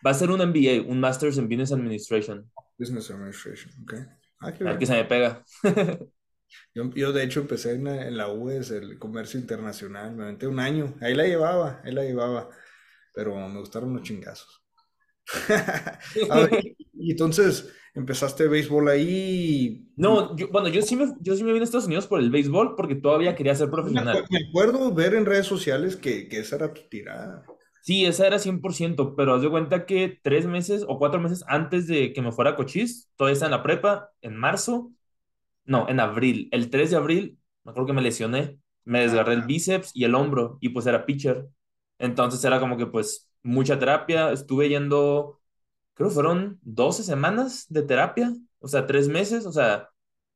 Va a ser un MBA, un Master's in Business Administration. Business Administration, ok. Ah, a ver qué se me pega. yo, yo, de hecho, empecé en, en la UES, el comercio internacional. Me aventé un año. Ahí la llevaba, ahí la llevaba. Pero me gustaron los chingazos. y entonces, ¿empezaste béisbol ahí? No, yo, bueno, yo sí, me, yo sí me vine a Estados Unidos por el béisbol porque todavía quería ser profesional. Me acuerdo ver en redes sociales que, que esa era tu tirada. Sí, esa era 100%, pero haz de cuenta que tres meses o cuatro meses antes de que me fuera a Cochise, todavía estaba en la prepa, en marzo, no, en abril, el 3 de abril, me acuerdo que me lesioné, me desgarré el bíceps y el hombro y pues era pitcher. Entonces era como que pues mucha terapia, estuve yendo, creo que fueron 12 semanas de terapia, o sea, tres meses, o sea,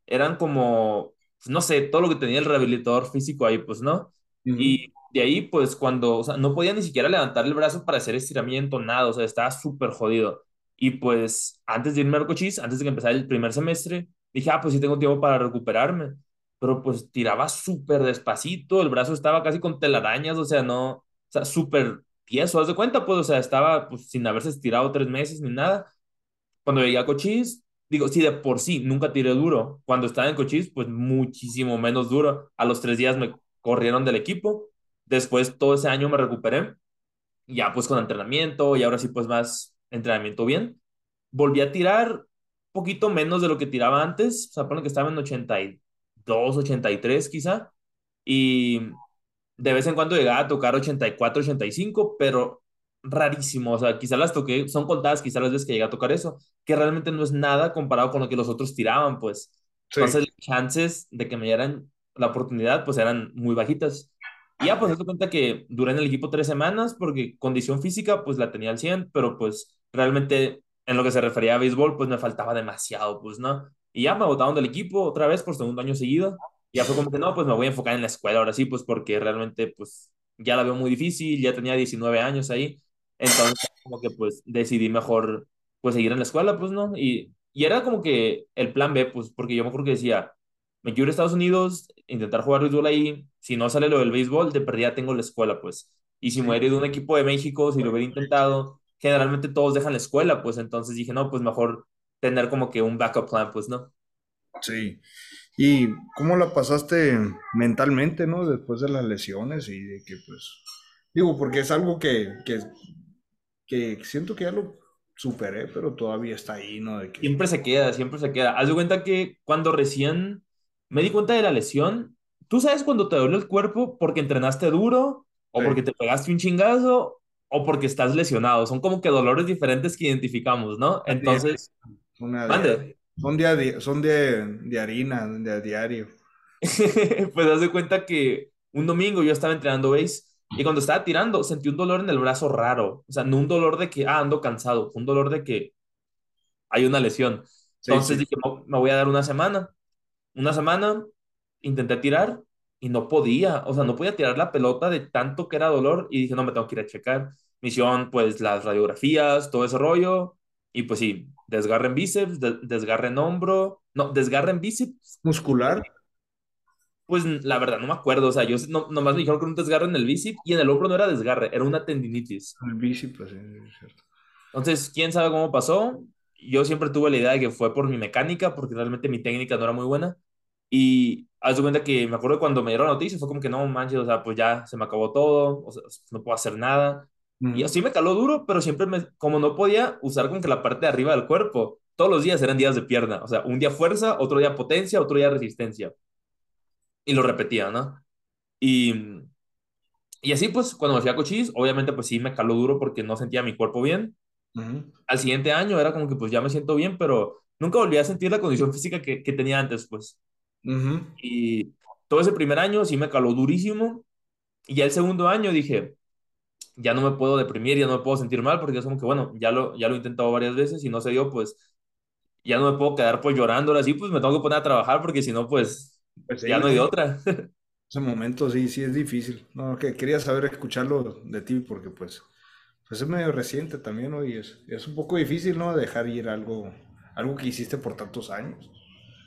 eran como, pues, no sé, todo lo que tenía el rehabilitador físico ahí, pues, ¿no? Y de ahí, pues cuando, o sea, no podía ni siquiera levantar el brazo para hacer estiramiento, nada, o sea, estaba súper jodido. Y pues antes de irme al cochis, antes de que empezara el primer semestre, dije, ah, pues sí tengo tiempo para recuperarme. Pero pues tiraba súper despacito, el brazo estaba casi con telarañas, o sea, no, o sea, súper tieso, haz de cuenta, pues, o sea, estaba pues sin haberse estirado tres meses ni nada. Cuando llegué a cochis, digo, sí, de por sí, nunca tiré duro. Cuando estaba en cochis, pues muchísimo menos duro. A los tres días me corrieron del equipo Después todo ese año me recuperé, ya pues con entrenamiento y ahora sí pues más entrenamiento bien. Volví a tirar poquito menos de lo que tiraba antes, o sea, pone que estaba en 82, 83 quizá, y de vez en cuando llegaba a tocar 84, 85, pero rarísimo, o sea, quizá las toqué, son contadas quizá las veces que llegué a tocar eso, que realmente no es nada comparado con lo que los otros tiraban, pues. Entonces, las chances de que me dieran la oportunidad, pues eran muy bajitas. Y ya, pues, se cuenta que duré en el equipo tres semanas porque condición física, pues, la tenía al 100, pero, pues, realmente en lo que se refería a béisbol, pues, me faltaba demasiado, pues, ¿no? Y ya me botaron del equipo otra vez por segundo año seguido. Y ya fue como que, no, pues, me voy a enfocar en la escuela ahora sí, pues, porque realmente, pues, ya la veo muy difícil, ya tenía 19 años ahí. Entonces, como que, pues, decidí mejor, pues, seguir en la escuela, pues, ¿no? Y, y era como que el plan B, pues, porque yo me acuerdo que decía, me quiero ir a Estados Unidos, intentar jugar béisbol ahí. Si no sale lo del béisbol, de perdida tengo la escuela, pues. Y si me hubiera ido a un equipo de México, si lo hubiera intentado, generalmente todos dejan la escuela, pues entonces dije, no, pues mejor tener como que un backup plan, pues, ¿no? Sí. ¿Y cómo la pasaste mentalmente, no? Después de las lesiones y de que, pues, digo, porque es algo que, que, que siento que ya lo superé, pero todavía está ahí, ¿no? De que... Siempre se queda, siempre se queda. Haz de cuenta que cuando recién me di cuenta de la lesión. ¿Tú sabes cuando te duele el cuerpo porque entrenaste duro o porque te pegaste un chingazo o porque estás lesionado? Son como que dolores diferentes que identificamos, ¿no? Entonces, son de, son de, harina, de diario. pues haz de cuenta que un domingo yo estaba entrenando base y cuando estaba tirando sentí un dolor en el brazo raro. O sea, no un dolor de que, ah, ando cansado, un dolor de que hay una lesión. Entonces dije, me voy a dar una semana una semana intenté tirar y no podía, o sea, no podía tirar la pelota de tanto que era dolor y dije, no, me tengo que ir a checar. Misión, pues las radiografías, todo ese rollo, y pues sí, desgarre en bíceps, desgarre en hombro, no, desgarre en bíceps. ¿Muscular? Pues la verdad, no me acuerdo, o sea, yo no, nomás me dijeron que era un desgarre en el bíceps y en el hombro no era desgarre, era una tendinitis. El bíceps, pues, es cierto. Entonces, quién sabe cómo pasó, yo siempre tuve la idea de que fue por mi mecánica, porque realmente mi técnica no era muy buena. Y haz de cuenta que me acuerdo cuando me dieron la noticia, fue como que no manches, o sea, pues ya se me acabó todo, o sea, no puedo hacer nada. Y así me caló duro, pero siempre me, como no podía usar como que la parte de arriba del cuerpo, todos los días eran días de pierna, o sea, un día fuerza, otro día potencia, otro día resistencia. Y lo repetía, ¿no? Y, y así pues, cuando me fui a Cochise, obviamente pues sí me caló duro porque no sentía mi cuerpo bien. Al siguiente año era como que pues ya me siento bien, pero nunca volví a sentir la condición física que, que tenía antes, pues. Y todo ese primer año sí me caló durísimo. Y ya el segundo año dije, ya no me puedo deprimir, ya no me puedo sentir mal, porque es como que, bueno, ya lo, ya lo he intentado varias veces y no se dio, pues ya no me puedo quedar pues llorando así, pues me tengo que poner a trabajar porque si no, pues, pues ya no hay otra. Ese momento sí, sí es difícil. No, que quería saber escucharlo de ti porque pues, pues es medio reciente también, ¿no? Y es, es un poco difícil, ¿no? Dejar ir algo, algo que hiciste por tantos años.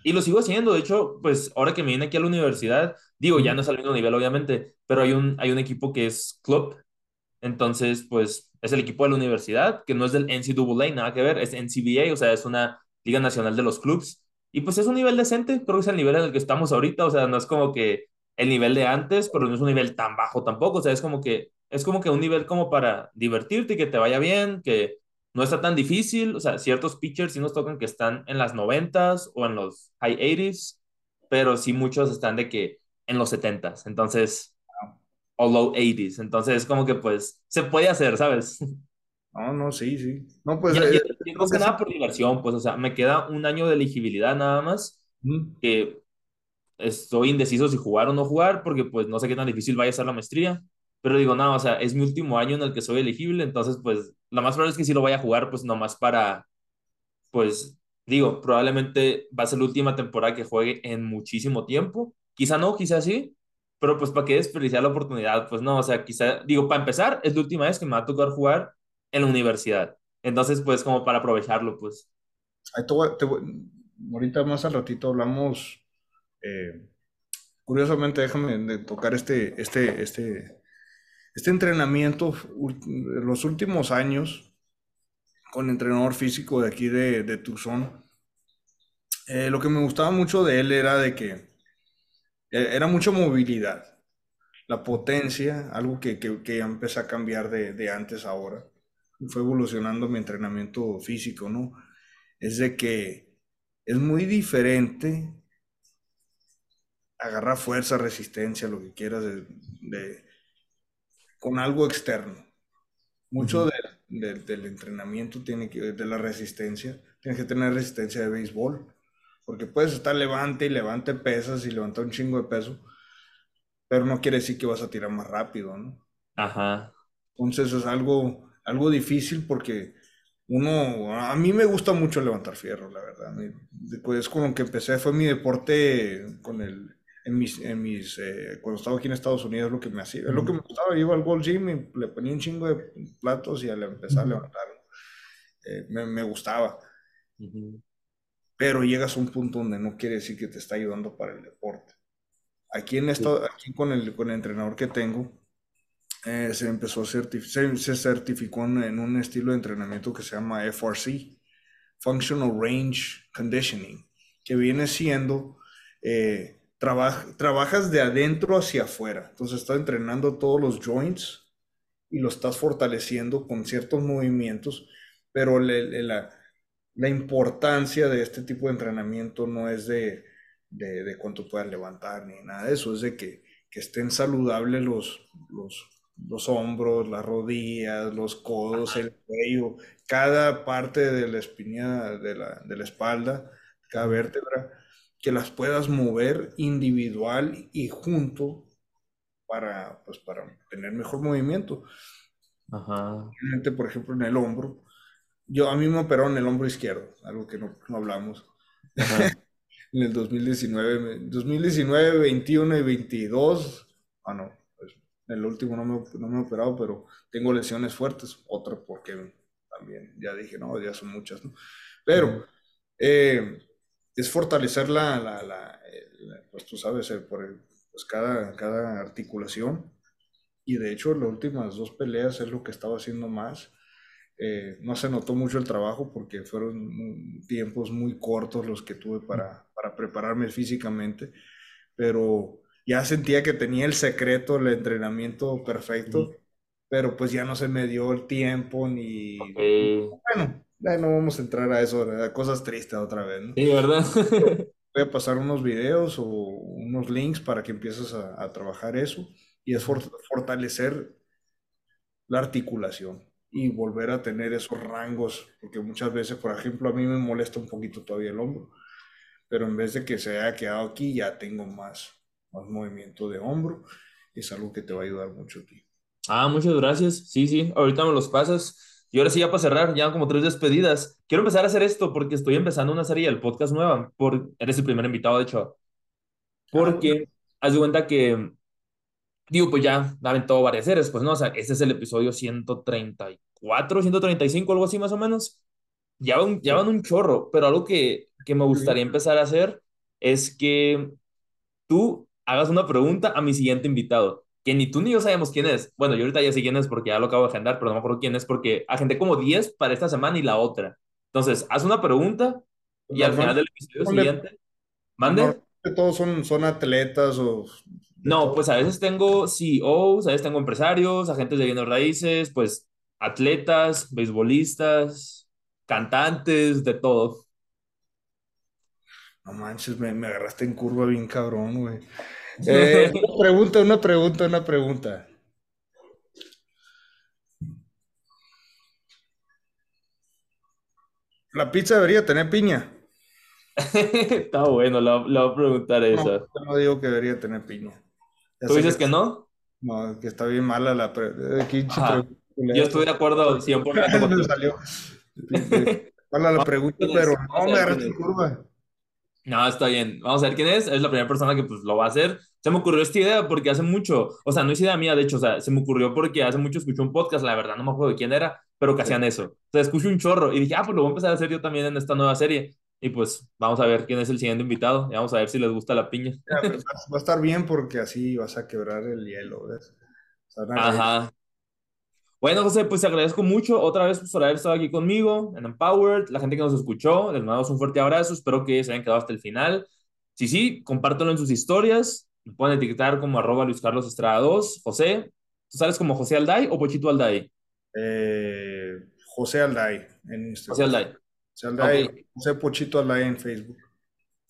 Y lo sigo haciendo, de hecho, pues ahora que me vine aquí a la universidad, digo, ya no es al mismo nivel, obviamente, pero hay un, hay un equipo que es club, entonces, pues es el equipo de la universidad, que no es del NCAA, nada que ver, es NCBA, o sea, es una Liga Nacional de los Clubs. Y pues es un nivel decente, creo que es el nivel en el que estamos ahorita, o sea, no es como que el nivel de antes, pero no es un nivel tan bajo tampoco, o sea, es como que es como que un nivel como para divertirte y que te vaya bien, que no está tan difícil, o sea, ciertos pitchers sí nos tocan que están en las 90s o en los high 80s, pero sí muchos están de que en los 70s, entonces, o low 80s, entonces como que pues se puede hacer, ¿sabes? No, no, sí, sí. No, pues. Eh, no que nada por diversión, pues, o sea, me queda un año de elegibilidad nada más, que estoy indeciso si jugar o no jugar, porque pues no sé qué tan difícil vaya a ser la maestría, pero digo, no, o sea, es mi último año en el que soy elegible, entonces pues lo más probable es que si lo vaya a jugar, pues nomás para, pues digo, probablemente va a ser la última temporada que juegue en muchísimo tiempo, quizá no, quizá sí, pero pues para qué desperdiciar la oportunidad, pues no, o sea, quizá, digo, para empezar, es la última vez que me va a tocar jugar en la universidad. Entonces, pues como para aprovecharlo, pues. ahorita más al ratito hablamos, eh, curiosamente, déjame tocar este, este, este, este entrenamiento, los últimos años, con entrenador físico de aquí de, de Tucson. Eh, lo que me gustaba mucho de él era de que eh, era mucha movilidad, la potencia, algo que, que, que empezó a cambiar de, de antes a ahora fue evolucionando mi entrenamiento físico, ¿no? Es de que es muy diferente agarrar fuerza, resistencia, lo que quieras, de, con algo externo. Mucho del entrenamiento tiene que, de la resistencia, tienes que tener resistencia de béisbol, porque puedes estar levante y levante pesas y levantar un chingo de peso, pero no quiere decir que vas a tirar más rápido, ¿no? Ajá. Entonces es algo algo difícil porque uno, a mí me gusta mucho levantar fierro, la verdad. Es con lo que empecé, fue mi deporte con el, en mis, en mis eh, cuando estaba aquí en Estados Unidos, lo que me hacía, es lo que me gustaba, iba al Gold Gym y le ponía un chingo de platos y al empezar a levantar, eh, me, me, gustaba. Pero llegas a un punto donde no quiere decir que te está ayudando para el deporte. Aquí, en esto, aquí con, el, con el entrenador que tengo, eh, se empezó a certificar, se, certificó en, un estilo de entrenamiento que se llama FRC, Functional Range Conditioning, que viene siendo, eh, trabajas de adentro hacia afuera. Entonces estás entrenando todos los joints y lo estás fortaleciendo con ciertos movimientos, pero la, la, importancia de este tipo de entrenamiento no es de, de, de cuánto puedas levantar ni nada de eso, es de que, que estén saludables los, los los hombros, las rodillas, los codos, el cuello, cada parte de la espina de la, de la espalda, cada vértebra, que las puedas mover individual y junto para, pues, para tener mejor movimiento. Ajá. Por ejemplo, en el hombro. Yo, a mí me operaron en el hombro izquierdo, algo que no, no hablamos. en el 2019, 2019, 21 y 22. Ah, no, el último no me, no me he operado, pero tengo lesiones fuertes. Otra porque también ya dije, no, ya son muchas, ¿no? Pero eh, es fortalecer la, la, la, pues tú sabes, eh, por pues cada, cada articulación. Y de hecho, las últimas dos peleas es lo que estaba haciendo más. Eh, no se notó mucho el trabajo porque fueron tiempos muy cortos los que tuve para, para prepararme físicamente, pero ya sentía que tenía el secreto, el entrenamiento perfecto, pero pues ya no se me dio el tiempo ni... Bueno, no vamos a entrar a eso, a cosas tristes otra vez, ¿no? Sí, ¿verdad? Voy a pasar unos videos o unos links para que empieces a, trabajar eso y es fortalecer la articulación y volver a tener esos rangos, porque muchas veces, por ejemplo, a mí me molesta un poquito todavía el hombro, pero en vez de que se haya quedado aquí, ya tengo más, más movimiento de hombro. Es algo que te va a ayudar mucho a ti. Ah, muchas gracias. Sí, sí, ahorita me los pasas. Y ahora sí, ya para cerrar, ya como tres despedidas. Quiero empezar a hacer esto porque estoy empezando una serie del podcast nueva. Por, eres el primer invitado, de hecho. Porque, haz de cuenta que, digo, pues ya me todo varias series, pues no, o sea, este es el episodio 134, 135, algo así más o menos. Ya van, ya van un chorro, pero algo que, que me gustaría empezar a hacer es que tú hagas una pregunta a mi siguiente invitado, que ni tú ni yo sabemos quién es. Bueno, yo ahorita ya sé quién es porque ya lo acabo de agendar, pero no me acuerdo quién es porque agendé como 10 para esta semana y la otra. Entonces, haz una pregunta y al final del episodio siguiente, mande. todos son, son atletas o... No, pues a veces tengo CEOs, a veces tengo empresarios, agentes de bienes raíces, pues atletas, beisbolistas, cantantes, de todo. No manches, me, me agarraste en curva bien cabrón, güey. Eh, una pregunta, una pregunta, una pregunta. ¿La pizza debería tener piña? Está bueno, le voy a preguntar eso. No, no digo que debería tener piña. ¿Tú dices que, no? No, que está bien mala la pregunta. Yo estoy de acuerdo 100% salió. Mala la pregunta, pero no me agarraste curva. No, está bien. Vamos a ver quién es. Es la primera persona que pues lo va a hacer. Se me ocurrió esta idea porque hace mucho, o sea, no es idea mía, de hecho, o sea, se me ocurrió porque hace mucho escuché un podcast, la verdad no me acuerdo de quién era, pero que hacían eso. O sea, escuché un chorro y dije, ah, pues lo voy a empezar a hacer yo también en esta nueva serie. Y pues vamos a ver quién es el siguiente invitado y vamos a ver si les gusta la piña. Pues, va a estar bien porque así vas a quebrar el hielo, ¿ves? Ajá. Bueno, José, pues te agradezco mucho otra vez por haber estado aquí conmigo en Empowered, la gente que nos escuchó, les mandamos un fuerte abrazo, espero que se hayan quedado hasta el final. Sí, sí, compártelo en sus historias, me pueden etiquetar como arroba Luis Carlos Estrada 2. José, ¿tú sabes como José Alday o Pochito Alday? Eh, José Alday en Instagram. José Alday. José Alday, José Pochito Alday en Facebook.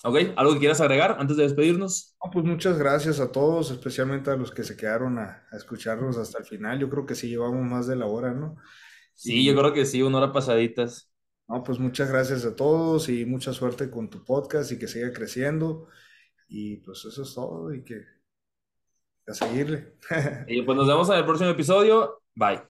Ok, ¿algo que quieras agregar antes de despedirnos? pues muchas gracias a todos, especialmente a los que se quedaron a, escucharnos hasta el final. Yo creo que sí llevamos más de la hora, ¿no? Sí, yo creo que sí, una hora pasaditas. No, pues muchas gracias a todos y mucha suerte con tu podcast y que siga creciendo. Y pues eso es todo y que a seguirle. y pues nos vemos en el próximo episodio. Bye.